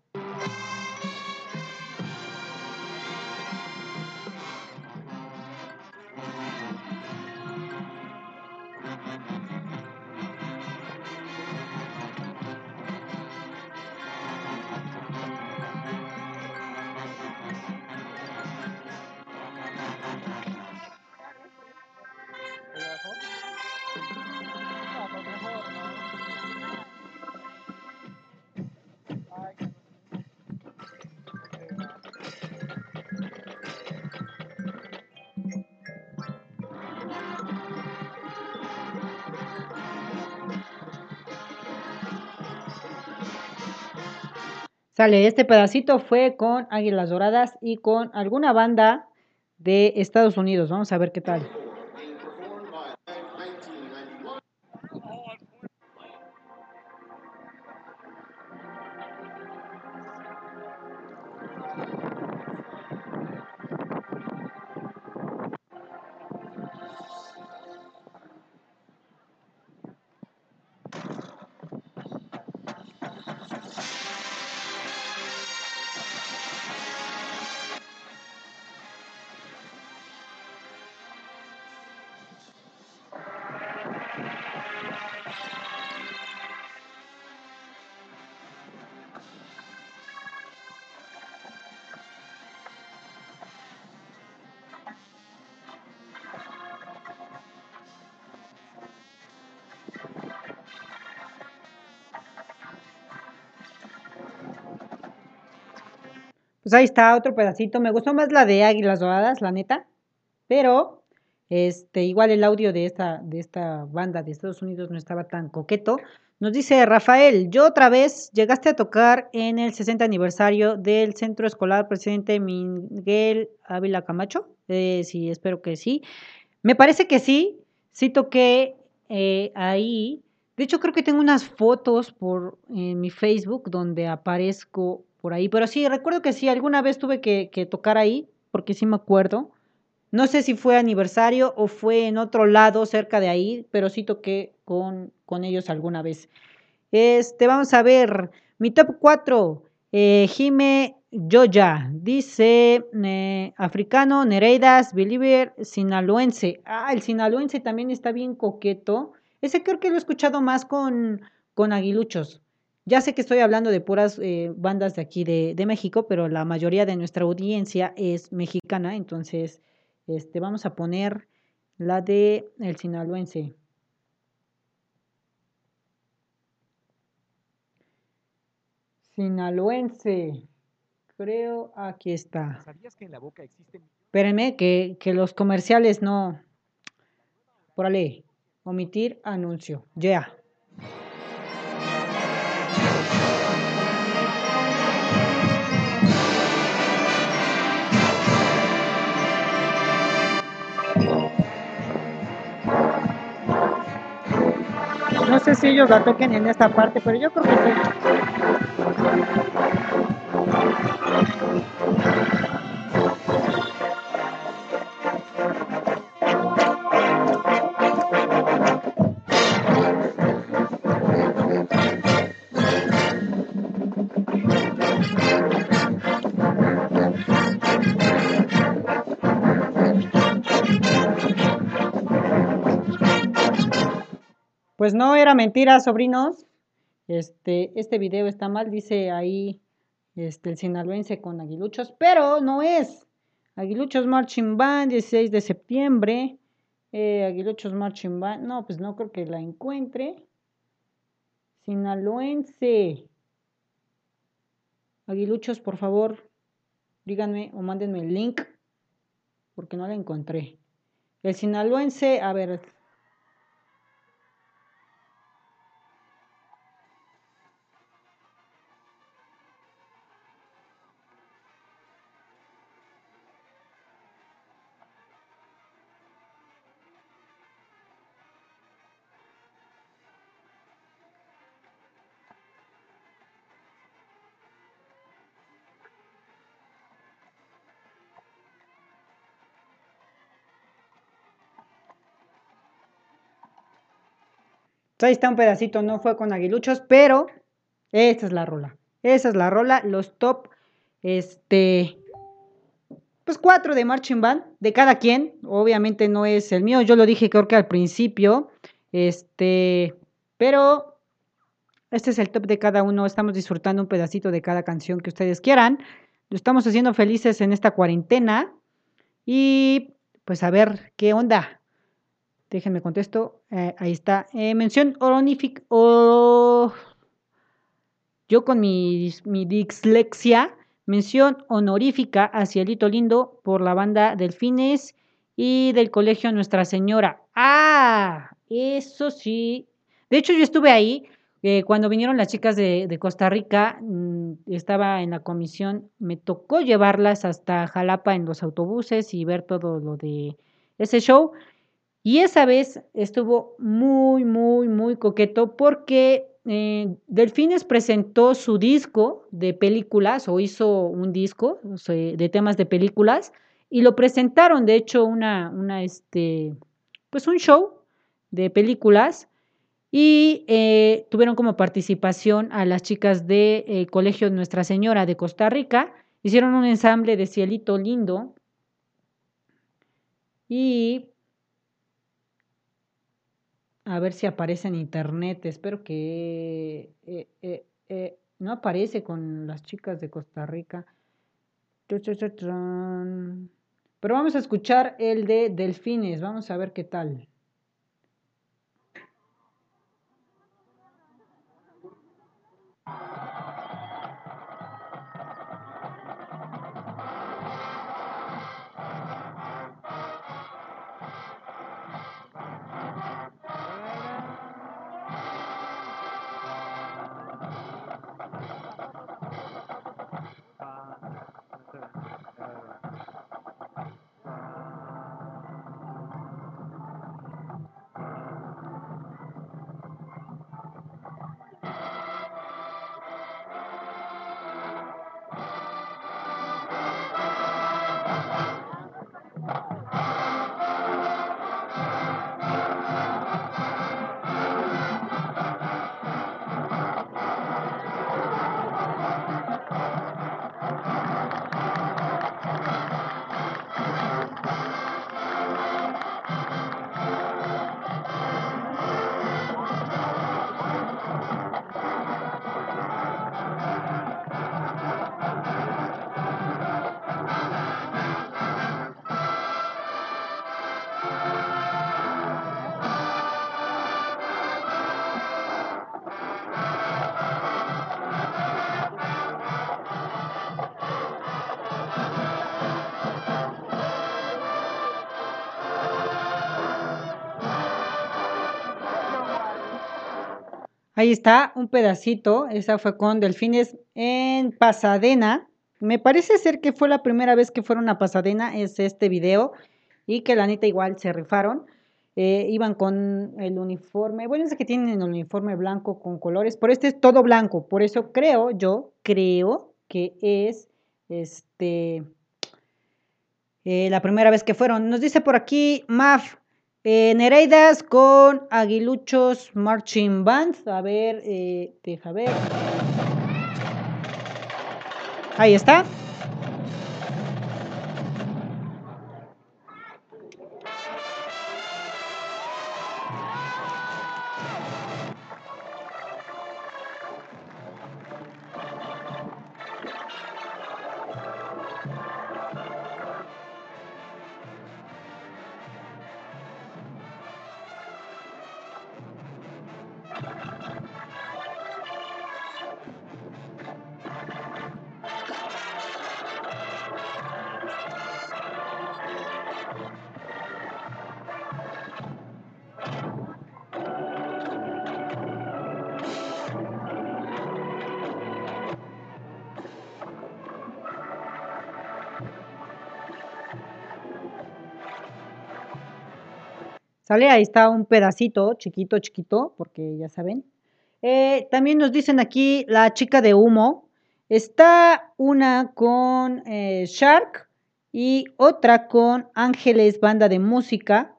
Sale, este pedacito fue con Águilas Doradas y con alguna banda de Estados Unidos. Vamos a ver qué tal. Pues ahí está otro pedacito. Me gustó más la de Águilas Doradas, la neta. Pero este, igual el audio de esta, de esta banda de Estados Unidos no estaba tan coqueto. Nos dice Rafael, yo otra vez llegaste a tocar en el 60 aniversario del Centro Escolar Presidente Miguel Ávila Camacho. Eh, sí, espero que sí. Me parece que sí, sí toqué eh, ahí. De hecho, creo que tengo unas fotos por en mi Facebook donde aparezco por ahí. Pero sí, recuerdo que sí, alguna vez tuve que, tocar ahí, porque sí me acuerdo. No sé si fue aniversario o fue en otro lado cerca de ahí, pero sí toqué con, con ellos alguna vez. Este, vamos a ver, mi top 4, eh, Jime Yoya, dice eh, africano, Nereidas, Believer, sinaloense. Ah, el sinaloense también está bien coqueto. Ese creo que lo he escuchado más con, con aguiluchos. Ya sé que estoy hablando de puras eh, bandas de aquí de, México, pero la mayoría de nuestra audiencia es mexicana, entonces este, vamos a poner la de el sinaloense. Sinaloense. Creo aquí está. ¿Sabías que en la boca existe... Espérenme, que, que los comerciales no. Por ahí. Omitir anuncio. Ya. No sé si ellos la toquen en esta parte, pero yo creo que sí. Pues no era mentira, sobrinos. Este, este video está mal, dice ahí este, el sinaloense con aguiluchos, pero no es. Aguiluchos Marching Band, 16 de septiembre. Eh, Aguiluchos Marching Band. No, pues no creo que la encuentre. Sinaloense. Aguiluchos, por favor, díganme o mándenme el link. Porque no la encontré. El sinaloense, a ver, Ahí está un pedacito, no fue con aguiluchos, pero esta es la rola. Esa es la rola, los top, este, pues cuatro de marching band de cada quien. Obviamente no es el mío, yo lo dije creo que al principio, este, pero este es el top de cada uno. Estamos disfrutando un pedacito de cada canción que ustedes quieran. Lo estamos haciendo felices en esta cuarentena y pues a ver qué onda. Déjenme contesto. Eh, ahí está. Eh, mención honorífica. yo con mi, mi, dislexia. Mención honorífica a Cielito Lindo por la banda Delfines y del colegio Nuestra Señora. Ah, eso sí. De hecho, yo estuve ahí. Eh, cuando vinieron las chicas de, Costa Rica, mmm, estaba en la comisión, me tocó llevarlas hasta Jalapa en los autobuses y ver todo lo de ese show. Y esa vez estuvo muy, muy, muy coqueto porque eh, Delfines presentó su disco de películas o hizo un disco de temas de películas y lo presentaron, de hecho, una, una este, pues un show de películas y eh, tuvieron como participación a las chicas del de, eh, Colegio Nuestra Señora de Costa Rica, hicieron un ensamble de Cielito Lindo y a ver si aparece en internet. Espero que eh, eh, eh, no aparece con las chicas de Costa Rica. Pero vamos a escuchar el de Delfines. Vamos a ver qué tal. Ahí está, un pedacito. Esa fue con Delfines en Pasadena. Me parece ser que fue la primera vez que fueron a Pasadena, es este video. Y que la neta igual se rifaron. Eh, iban con el uniforme. Bueno, es que tienen el uniforme blanco con colores. Pero este es todo blanco. Por eso creo, yo creo que es este. Eh, la primera vez que fueron. Nos dice por aquí Maf, eh, Nereidas con Aguiluchos Marching Band. A ver, eh, deja ver. Ahí está. ¿Sale? Ahí está un pedacito, chiquito, chiquito, porque ya saben. Eh, también nos dicen aquí la chica de humo. Está una con eh, Shark y otra con Ángeles Banda de Música.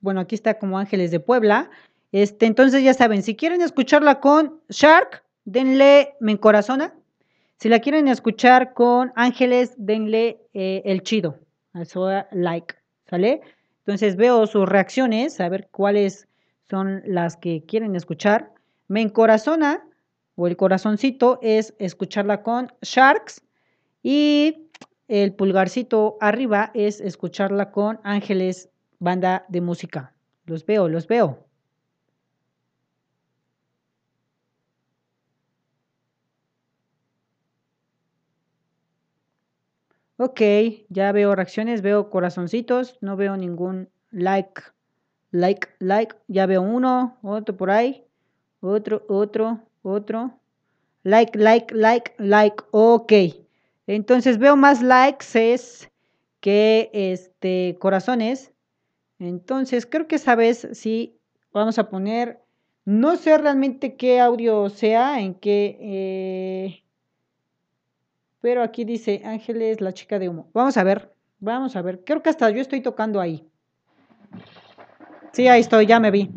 Bueno, aquí está como Ángeles de Puebla. Este, entonces ya saben, si quieren escucharla con Shark, denle me encorazona. Si la quieren escuchar con Ángeles, denle eh, el chido. Eso like, ¿sale? Entonces veo sus reacciones, a ver cuáles son las que quieren escuchar. Me encorazona o el corazoncito es escucharla con Sharks y el pulgarcito arriba es escucharla con Ángeles Banda de Música. Los veo, los veo. Ok, ya veo reacciones, veo corazoncitos, no veo ningún like, like, like. Ya veo uno, otro por ahí, otro, otro, otro. Like, like, like, like. Ok. Entonces veo más likes es que este corazones. Entonces creo que esa vez sí vamos a poner, no sé realmente qué audio sea, en qué... Eh, pero aquí dice Ángeles, la chica de humo. Vamos a ver, vamos a ver. Creo que hasta yo estoy tocando ahí. Sí, ahí estoy, ya me vi.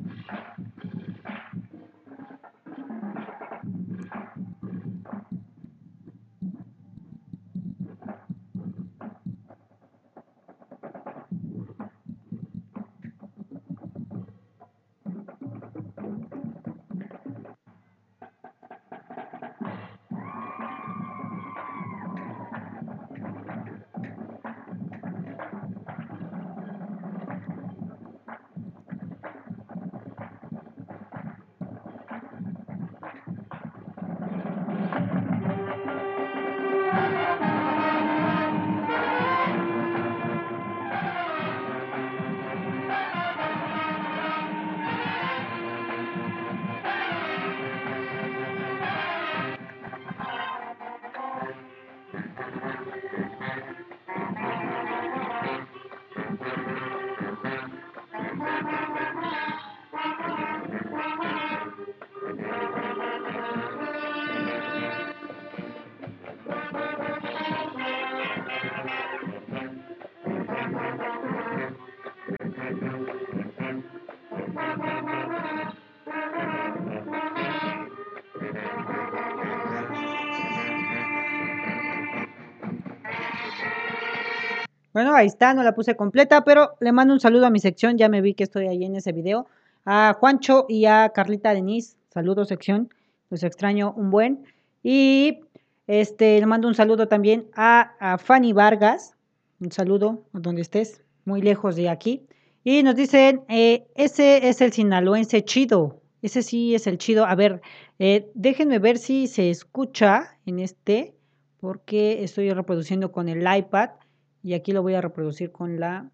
Ahí está, no la puse completa, pero le mando un saludo a mi sección, ya me vi que estoy ahí en ese video. A Juancho y a Carlita Denise, saludo sección, los extraño un buen. Y este, le mando un saludo también a, Fanny Vargas, un saludo donde estés, muy lejos de aquí. Y nos dicen, eh, ese es el sinaloense chido, ese sí es el chido. A ver, eh, déjenme ver si se escucha en este, porque estoy reproduciendo con el iPad y aquí lo voy a reproducir con la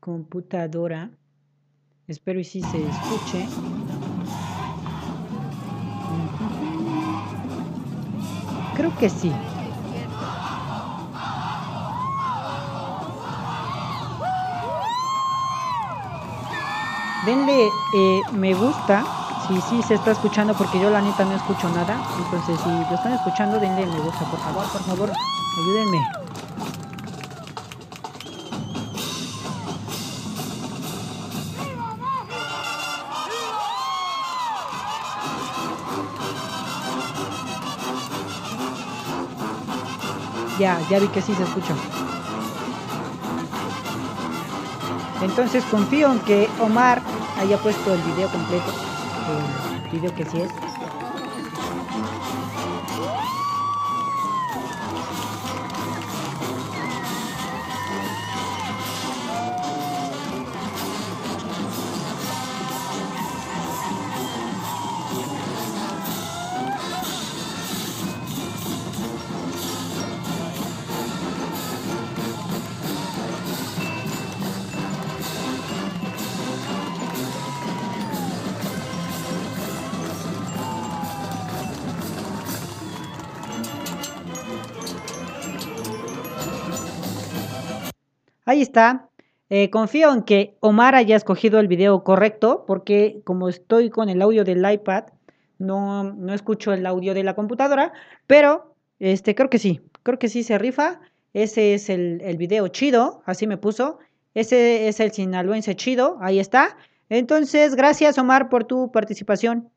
computadora. Espero y si se escuche. Creo que sí. Denle eh, me gusta si sí se está escuchando porque yo la neta no escucho nada. Entonces si lo están escuchando denle me gusta por favor, por favor, ayúdenme. Ya, ya vi que sí se escucha. Entonces confío en que Omar haya puesto el video completo. El video que sí es. Ahí está. Eh, confío en que Omar haya escogido el video correcto, porque como estoy con el audio del iPad, no, no escucho el audio de la computadora, pero este, creo que sí, creo que sí se rifa. Ese es el, el video chido, así me puso. Ese es el sinaloense chido, ahí está. Entonces, gracias Omar por tu participación,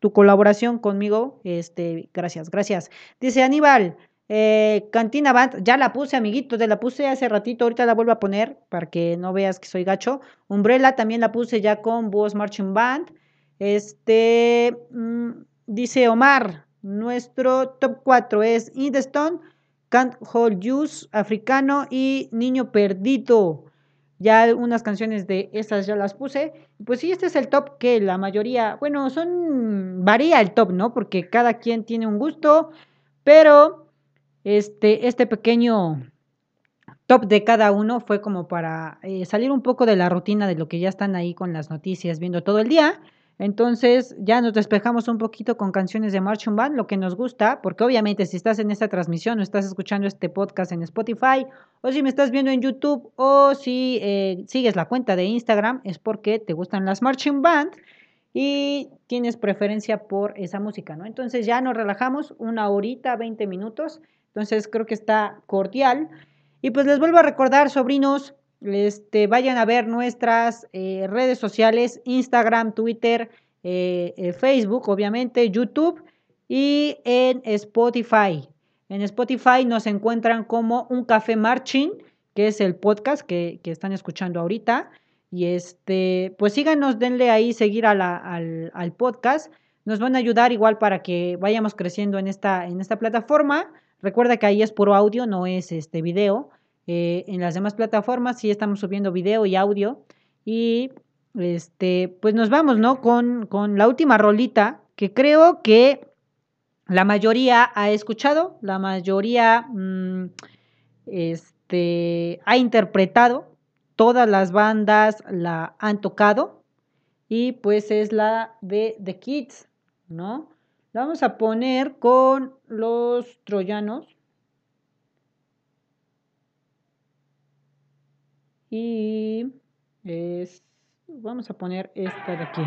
tu colaboración conmigo. Este, gracias, gracias. Dice Aníbal, eh, Cantina Band, ya la puse, amiguito, te la puse hace ratito, ahorita la vuelvo a poner para que no veas que soy gacho. Umbrella también la puse ya con Boss Marching Band. Este, mm, dice Omar, nuestro top 4 es In Can't Hold Use, Africano y Niño Perdido. Ya unas canciones de esas ya las puse. Pues sí, este es el top que la mayoría, bueno, son, varía el top, ¿no? Porque cada quien tiene un gusto, pero este, este pequeño top de cada uno fue como para eh, salir un poco de la rutina de lo que ya están ahí con las noticias viendo todo el día. Entonces ya nos despejamos un poquito con canciones de Marching Band, lo que nos gusta, porque obviamente si estás en esta transmisión o estás escuchando este podcast en Spotify, o si me estás viendo en YouTube, o si eh, sigues la cuenta de Instagram, es porque te gustan las Marching Band y tienes preferencia por esa música, ¿no? Entonces ya nos relajamos una horita, 20 minutos, entonces creo que está cordial. Y pues les vuelvo a recordar, sobrinos, este, vayan a ver nuestras eh, redes sociales, Instagram, Twitter, eh, eh, Facebook, obviamente, YouTube y en Spotify. En Spotify nos encuentran como un café marching, que es el podcast que, están escuchando ahorita. Y este, pues síganos, denle ahí seguir al, al, podcast. Nos van a ayudar igual para que vayamos creciendo en esta, en esta plataforma. Recuerda que ahí es puro audio, no es este video. Eh, en las demás plataformas sí estamos subiendo video y audio. Y este, pues nos vamos, ¿no? Con, con la última rolita que creo que la mayoría ha escuchado, la mayoría mm, este, ha interpretado, todas las bandas la han tocado y pues es la de The Kids, ¿no? Vamos a poner con los troyanos. Y es, vamos a poner esta de aquí.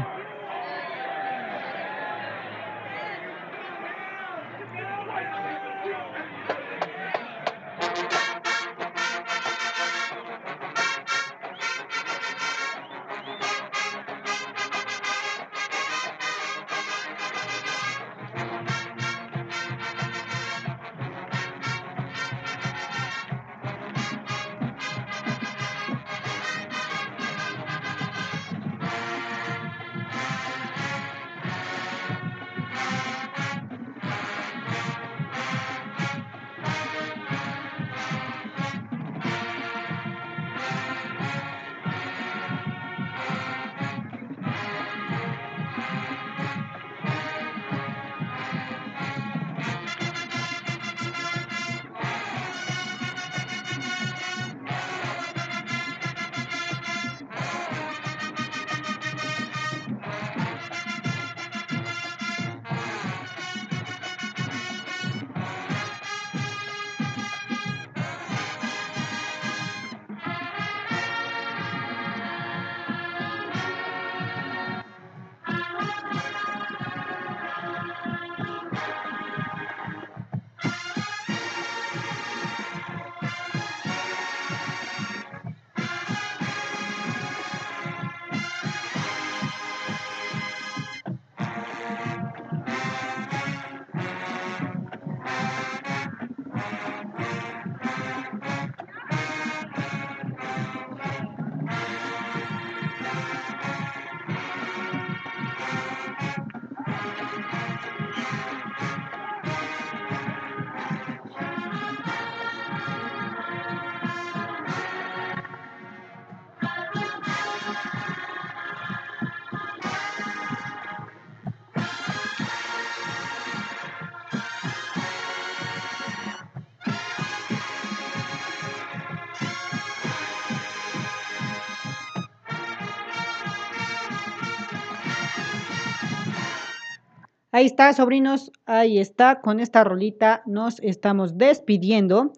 Ahí está, sobrinos, ahí está, con esta rolita nos estamos despidiendo.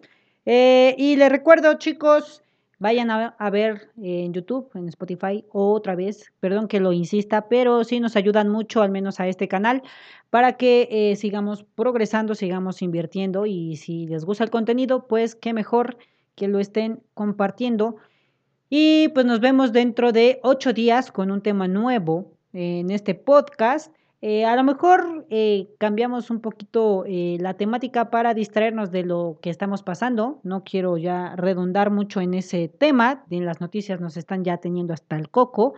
Eh, y les recuerdo, chicos, vayan a, ver en YouTube, en Spotify, otra vez, perdón que lo insista, pero sí nos ayudan mucho, al menos a este canal, para que eh, sigamos progresando, sigamos invirtiendo y si les gusta el contenido, pues qué mejor que lo estén compartiendo. Y pues nos vemos dentro de ocho días con un tema nuevo en este podcast. Eh, a lo mejor eh, cambiamos un poquito eh, la temática para distraernos de lo que estamos pasando. No quiero ya redundar mucho en ese tema. En las noticias nos están ya teniendo hasta el coco.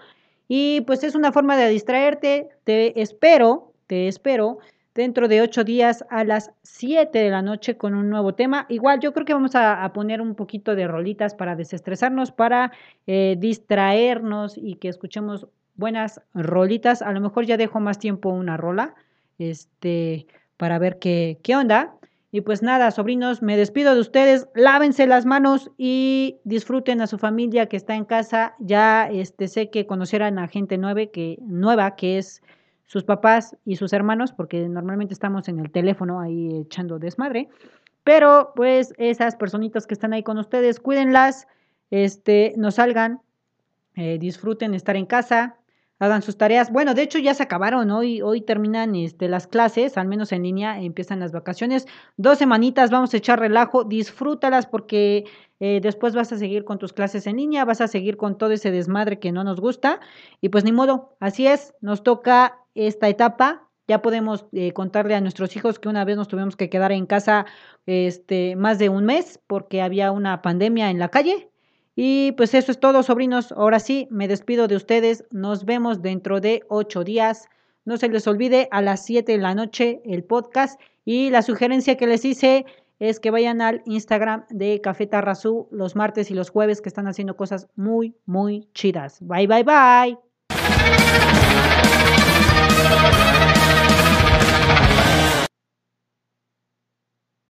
Y pues es una forma de distraerte. Te espero, te espero dentro de ocho días a las siete de la noche con un nuevo tema. Igual yo creo que vamos a, a poner un poquito de rolitas para desestresarnos, para distraernos y que escuchemos buenas rolitas. A lo mejor ya dejo más tiempo una rola, este, para ver qué, qué onda. Y pues nada, sobrinos, me despido de ustedes. Lávense las manos y disfruten a su familia que está en casa. Ya este, sé que conocieran a gente nueva que, nueva, que es sus papás y sus hermanos, porque normalmente estamos en el teléfono ahí echando desmadre. Pero pues esas personitas que están ahí con ustedes, cuídenlas, este, no salgan, eh, disfruten estar en casa, hagan sus tareas. Bueno, de hecho ya se acabaron, hoy, hoy terminan este, las clases, al menos en línea, empiezan las vacaciones. Dos semanitas, vamos a echar relajo, disfrútalas porque eh, después vas a seguir con tus clases en línea, vas a seguir con todo ese desmadre que no nos gusta. Y pues ni modo, así es, nos toca esta etapa. Ya podemos eh, contarle a nuestros hijos que una vez nos tuvimos que quedar en casa este, más de un mes porque había una pandemia en la calle y pues eso es todo, sobrinos. Ahora sí, me despido de ustedes. Nos vemos dentro de ocho días. No se les olvide a las siete de la noche el podcast. Y la sugerencia que les hice es que vayan al Instagram de Café Tarrazú los martes y los jueves que están haciendo cosas muy, muy chidas. Bye, bye, bye.